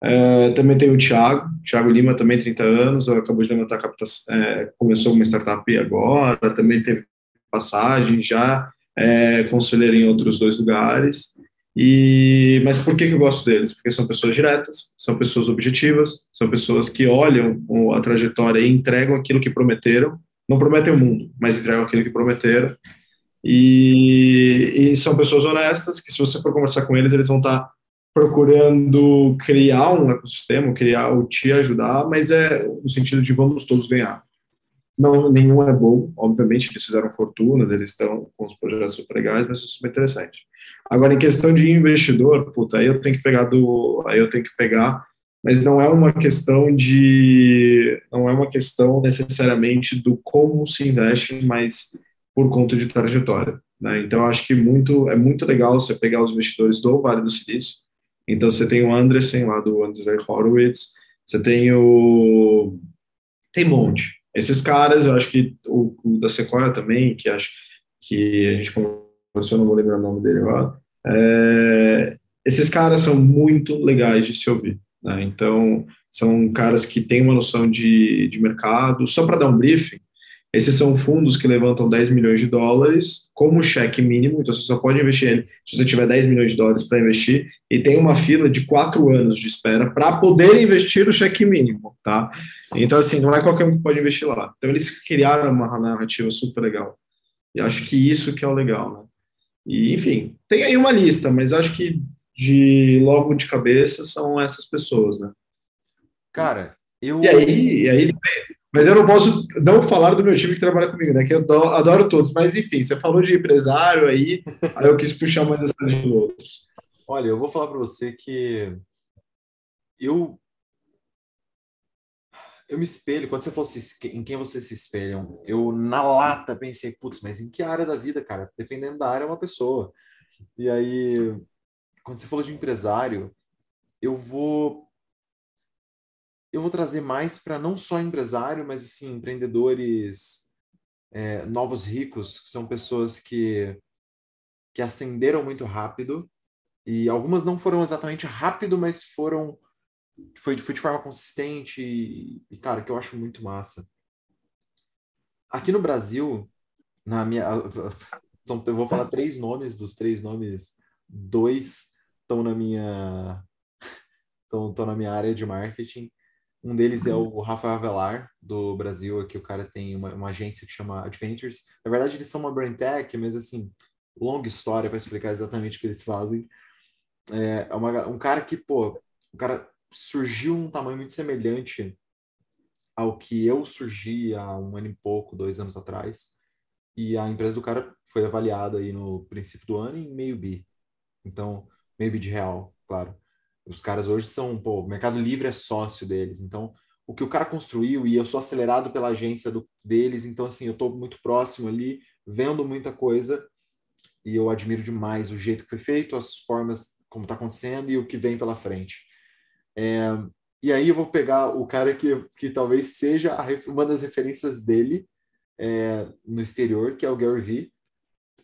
É, também tem o Thiago, Thiago Lima, também 30 anos, acabou de levantar captação, é, começou uma startup agora, também teve passagem já, é, conselheiro em outros dois lugares. E, mas por que, que eu gosto deles? Porque são pessoas diretas, são pessoas objetivas, são pessoas que olham a trajetória e entregam aquilo que prometeram. Não prometem o mundo, mas entregam aquilo que prometeram. E, e são pessoas honestas que, se você for conversar com eles, eles vão estar procurando criar um ecossistema, criar ou te ajudar, mas é no sentido de vamos todos ganhar. Não, nenhum é bom, obviamente, eles fizeram fortunas, eles estão com os projetos super legais, mas é super interessante. Agora, em questão de investidor, puta, aí eu tenho que pegar do, aí eu tenho que pegar, mas não é uma questão de, não é uma questão necessariamente do como se investe, mas por conta de trajetória. Né? Então, acho que muito, é muito legal você pegar os investidores do Vale do Silício, então você tem o Andresen lá do Andrei Horowitz, você tem o tem monte. Esses caras, eu acho que o, o, da Sequoia também, que acho que a gente conversou, não vou lembrar o nome dele agora. É, esses caras são muito legais de se ouvir. Né? Então, são caras que têm uma noção de, de mercado. Só para dar um briefing, esses são fundos que levantam 10 milhões de dólares como cheque mínimo, então você só pode investir ele se você tiver 10 milhões de dólares para investir, e tem uma fila de quatro anos de espera para poder investir o cheque mínimo, tá? Então, assim, não é qualquer um que pode investir lá. Então, eles criaram uma narrativa super legal. E acho que isso que é o legal, né? E, enfim, tem aí uma lista, mas acho que de logo de cabeça são essas pessoas, né? Cara, eu. E aí, e aí mas eu não posso não falar do meu time que trabalha comigo, né? Que eu adoro todos. Mas enfim, você falou de empresário aí, aí eu quis puxar mais essa dos outros. Olha, eu vou falar para você que eu eu me espelho, quando você falou em quem você se espelha, eu na lata pensei, putz, mas em que área da vida, cara? Dependendo da área é uma pessoa. E aí, quando você falou de empresário, eu vou eu vou trazer mais para não só empresário, mas assim, empreendedores é, novos ricos, que são pessoas que, que ascenderam muito rápido, e algumas não foram exatamente rápido, mas foram foi, foi de forma consistente e, e, cara, que eu acho muito massa. Aqui no Brasil, na minha então, eu vou falar três nomes, dos três nomes, dois estão na minha estão na minha área de marketing um deles é o Rafael Avelar, do Brasil, que o cara tem uma, uma, agência que chama Adventures. Na verdade, eles são uma brand tech, mas assim, longa história para explicar exatamente o que eles fazem. É, é uma, um cara que, pô, o cara surgiu um tamanho muito semelhante ao que eu surgi há um ano e pouco, dois anos atrás. E a empresa do cara foi avaliada aí no princípio do ano em meio bi. Então, meio bi de real, claro. Os caras hoje são, pô, o Mercado Livre é sócio deles. Então, o que o cara construiu, e eu sou acelerado pela agência do, deles, então, assim, eu estou muito próximo ali, vendo muita coisa, e eu admiro demais o jeito que foi feito, as formas como está acontecendo e o que vem pela frente. É, e aí eu vou pegar o cara que, que talvez seja a, uma das referências dele é, no exterior, que é o Gary Vee,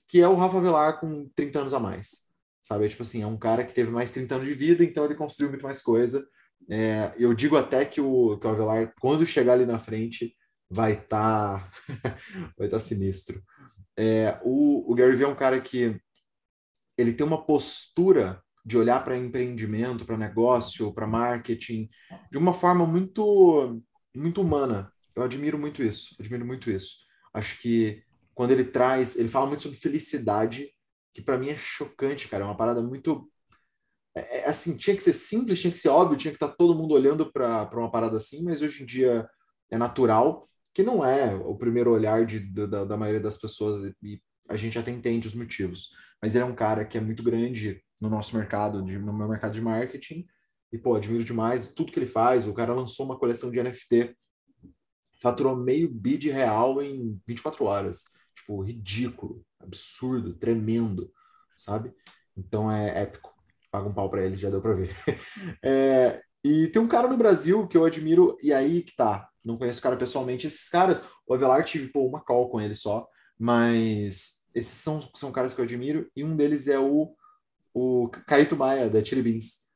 que é o Rafa Velar com 30 anos a mais sabe? É, tipo assim, é um cara que teve mais 30 anos de vida, então ele construiu muito mais coisa. É, eu digo até que o, que o Avelar, quando chegar ali na frente, vai estar tá, vai tá sinistro. É, o, o Gary Vee é um cara que ele tem uma postura de olhar para empreendimento, para negócio, para marketing, de uma forma muito muito humana. Eu admiro muito isso, admiro muito isso. Acho que quando ele traz, ele fala muito sobre felicidade, que para mim é chocante, cara, é uma parada muito é, é, assim, tinha que ser simples, tinha que ser óbvio, tinha que estar tá todo mundo olhando para uma parada assim, mas hoje em dia é natural, que não é o primeiro olhar de, da, da maioria das pessoas, e a gente até entende os motivos. Mas ele é um cara que é muito grande no nosso mercado, de, no meu mercado de marketing, e, pô, admiro demais tudo que ele faz. O cara lançou uma coleção de NFT, faturou meio bi de real em 24 horas. Tipo, ridículo, absurdo, tremendo, sabe? Então é épico paga um pau para ele, já deu para ver. É, e tem um cara no Brasil que eu admiro, e aí que tá, não conheço o cara pessoalmente, esses caras, o Avelar tive pô, uma call com ele só, mas esses são, são caras que eu admiro, e um deles é o, o Caíto Maia, da Chili Beans.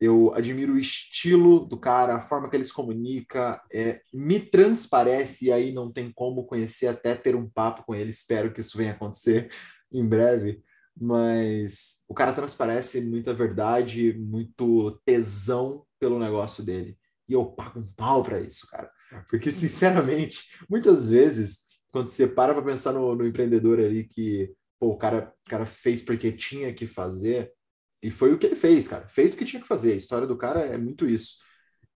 Eu admiro o estilo do cara, a forma que ele se comunica, é, me transparece, e aí não tem como conhecer até ter um papo com ele, espero que isso venha acontecer em breve, mas o cara transparece muita verdade, muito tesão pelo negócio dele. E eu pago um pau para isso, cara. Porque, sinceramente, muitas vezes, quando você para para pensar no, no, empreendedor ali que pô, o cara, o cara fez porque tinha que fazer, e foi o que ele fez, cara. Fez o que tinha que fazer. A história do cara é muito isso.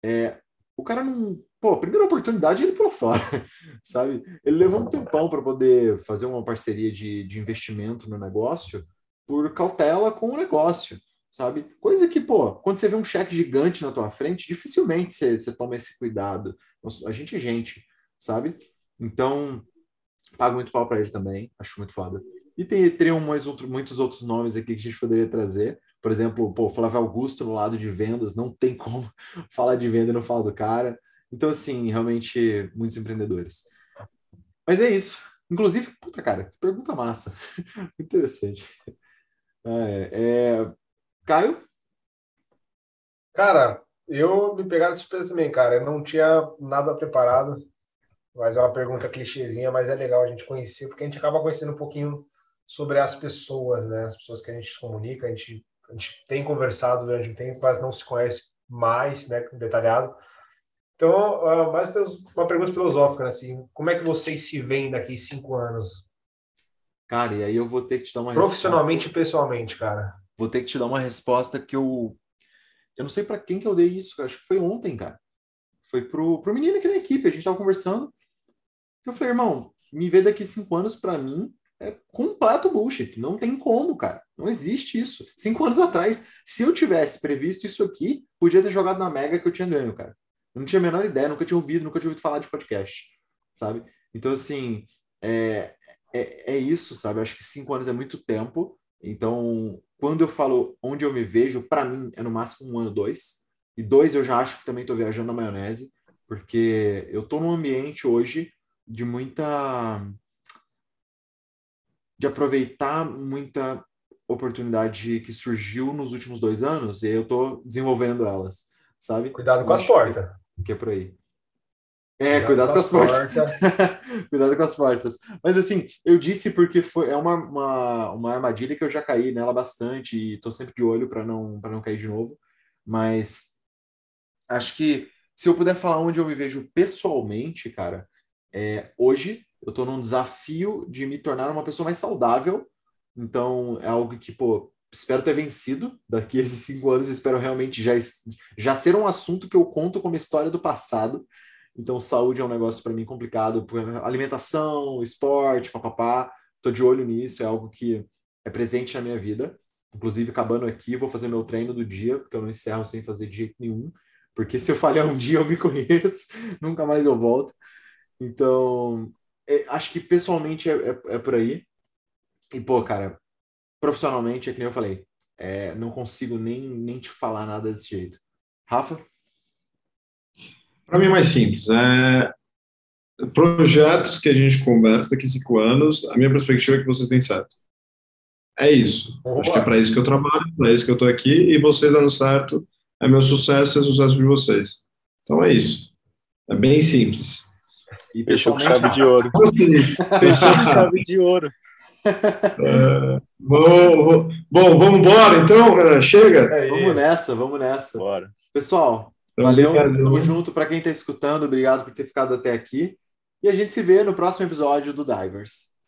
É, o cara não. Pô, primeira oportunidade ele pulou fora, sabe? Ele levou um tempão para poder fazer uma parceria de, de investimento no negócio por cautela com o negócio, sabe? Coisa que, pô, quando você vê um cheque gigante na tua frente, dificilmente você, você toma esse cuidado. A gente é gente, sabe? Então, pago muito pau para ele também, acho muito foda. E tem, teriam mais outro, muitos outros nomes aqui que a gente poderia trazer, por exemplo, pô, Flávio Augusto no lado de vendas, não tem como falar de venda e não falar do cara. Então, assim, realmente, muitos empreendedores. Mas é isso. Inclusive, puta cara, pergunta massa. Interessante. É, é... Caio? Cara, eu me pegaram de surpresa também, cara. Eu não tinha nada preparado, mas é uma pergunta clichêzinha, mas é legal a gente conhecer, porque a gente acaba conhecendo um pouquinho sobre as pessoas, né? As pessoas que a gente se comunica, a gente a gente tem conversado durante um tempo, mas não se conhece mais, né, detalhado. Então, uh, mais uma pergunta filosófica, né, assim, como é que vocês se veem daqui cinco anos? Cara, e aí eu vou ter que te dar uma Profissionalmente resposta... e pessoalmente, cara. Vou ter que te dar uma resposta que eu... Eu não sei para quem que eu dei isso, acho que foi ontem, cara. Foi pro, pro menino aqui na equipe, a gente tava conversando. Eu falei, irmão, me ver daqui cinco anos para mim é completo bullshit. Não tem como, cara. Não existe isso. Cinco anos atrás, se eu tivesse previsto isso aqui, podia ter jogado na Mega que eu tinha ganho, cara. Eu não tinha a menor ideia, nunca tinha ouvido, nunca tinha ouvido falar de podcast, sabe? Então, assim, é, é, é isso, sabe? acho que cinco anos é muito tempo. Então, quando eu falo onde eu me vejo, para mim é no máximo um ano, dois. E dois eu já acho que também estou viajando na maionese, porque eu estou num ambiente hoje de muita de aproveitar muita oportunidade que surgiu nos últimos dois anos e eu estou desenvolvendo elas, sabe? Cuidado com as portas. Que é por aí. É, cuidado, cuidado com, as, portas. portas. cuidado com as portas. Mas assim, eu disse porque foi é uma, uma, uma armadilha que eu já caí nela bastante e estou sempre de olho para não para não cair de novo. Mas acho que se eu puder falar onde eu me vejo pessoalmente, cara, é, hoje eu estou num desafio de me tornar uma pessoa mais saudável. Então, é algo que, pô, espero ter vencido daqui a esses cinco anos. Espero realmente já, já ser um assunto que eu conto como história do passado. Então, saúde é um negócio para mim complicado. Alimentação, esporte, papapá. Estou de olho nisso, é algo que é presente na minha vida. Inclusive, acabando aqui, vou fazer meu treino do dia, porque eu não encerro sem fazer de jeito nenhum. Porque se eu falhar um dia, eu me conheço, nunca mais eu volto. Então, é, acho que pessoalmente é, é, é, por aí. E, pô, cara, profissionalmente, é que nem eu falei, é, não consigo nem, nem te falar nada desse jeito. Rafa? Para mim é mais simples. É... Projetos que a gente conversa daqui a cinco anos, a minha perspectiva é que vocês têm certo. É isso. Opa. Acho que é para isso que eu trabalho, para isso que eu estou aqui, e vocês dando certo, é meu sucesso, é sucesso de vocês. Então é isso. É bem simples. E fechou com chave de ouro. fechou com chave de ouro. É, bom, bom, vamos embora então? Chega? É vamos nessa, vamos nessa. Bora. Pessoal, então, valeu, tamo junto. Para quem está escutando, obrigado por ter ficado até aqui. E a gente se vê no próximo episódio do Divers.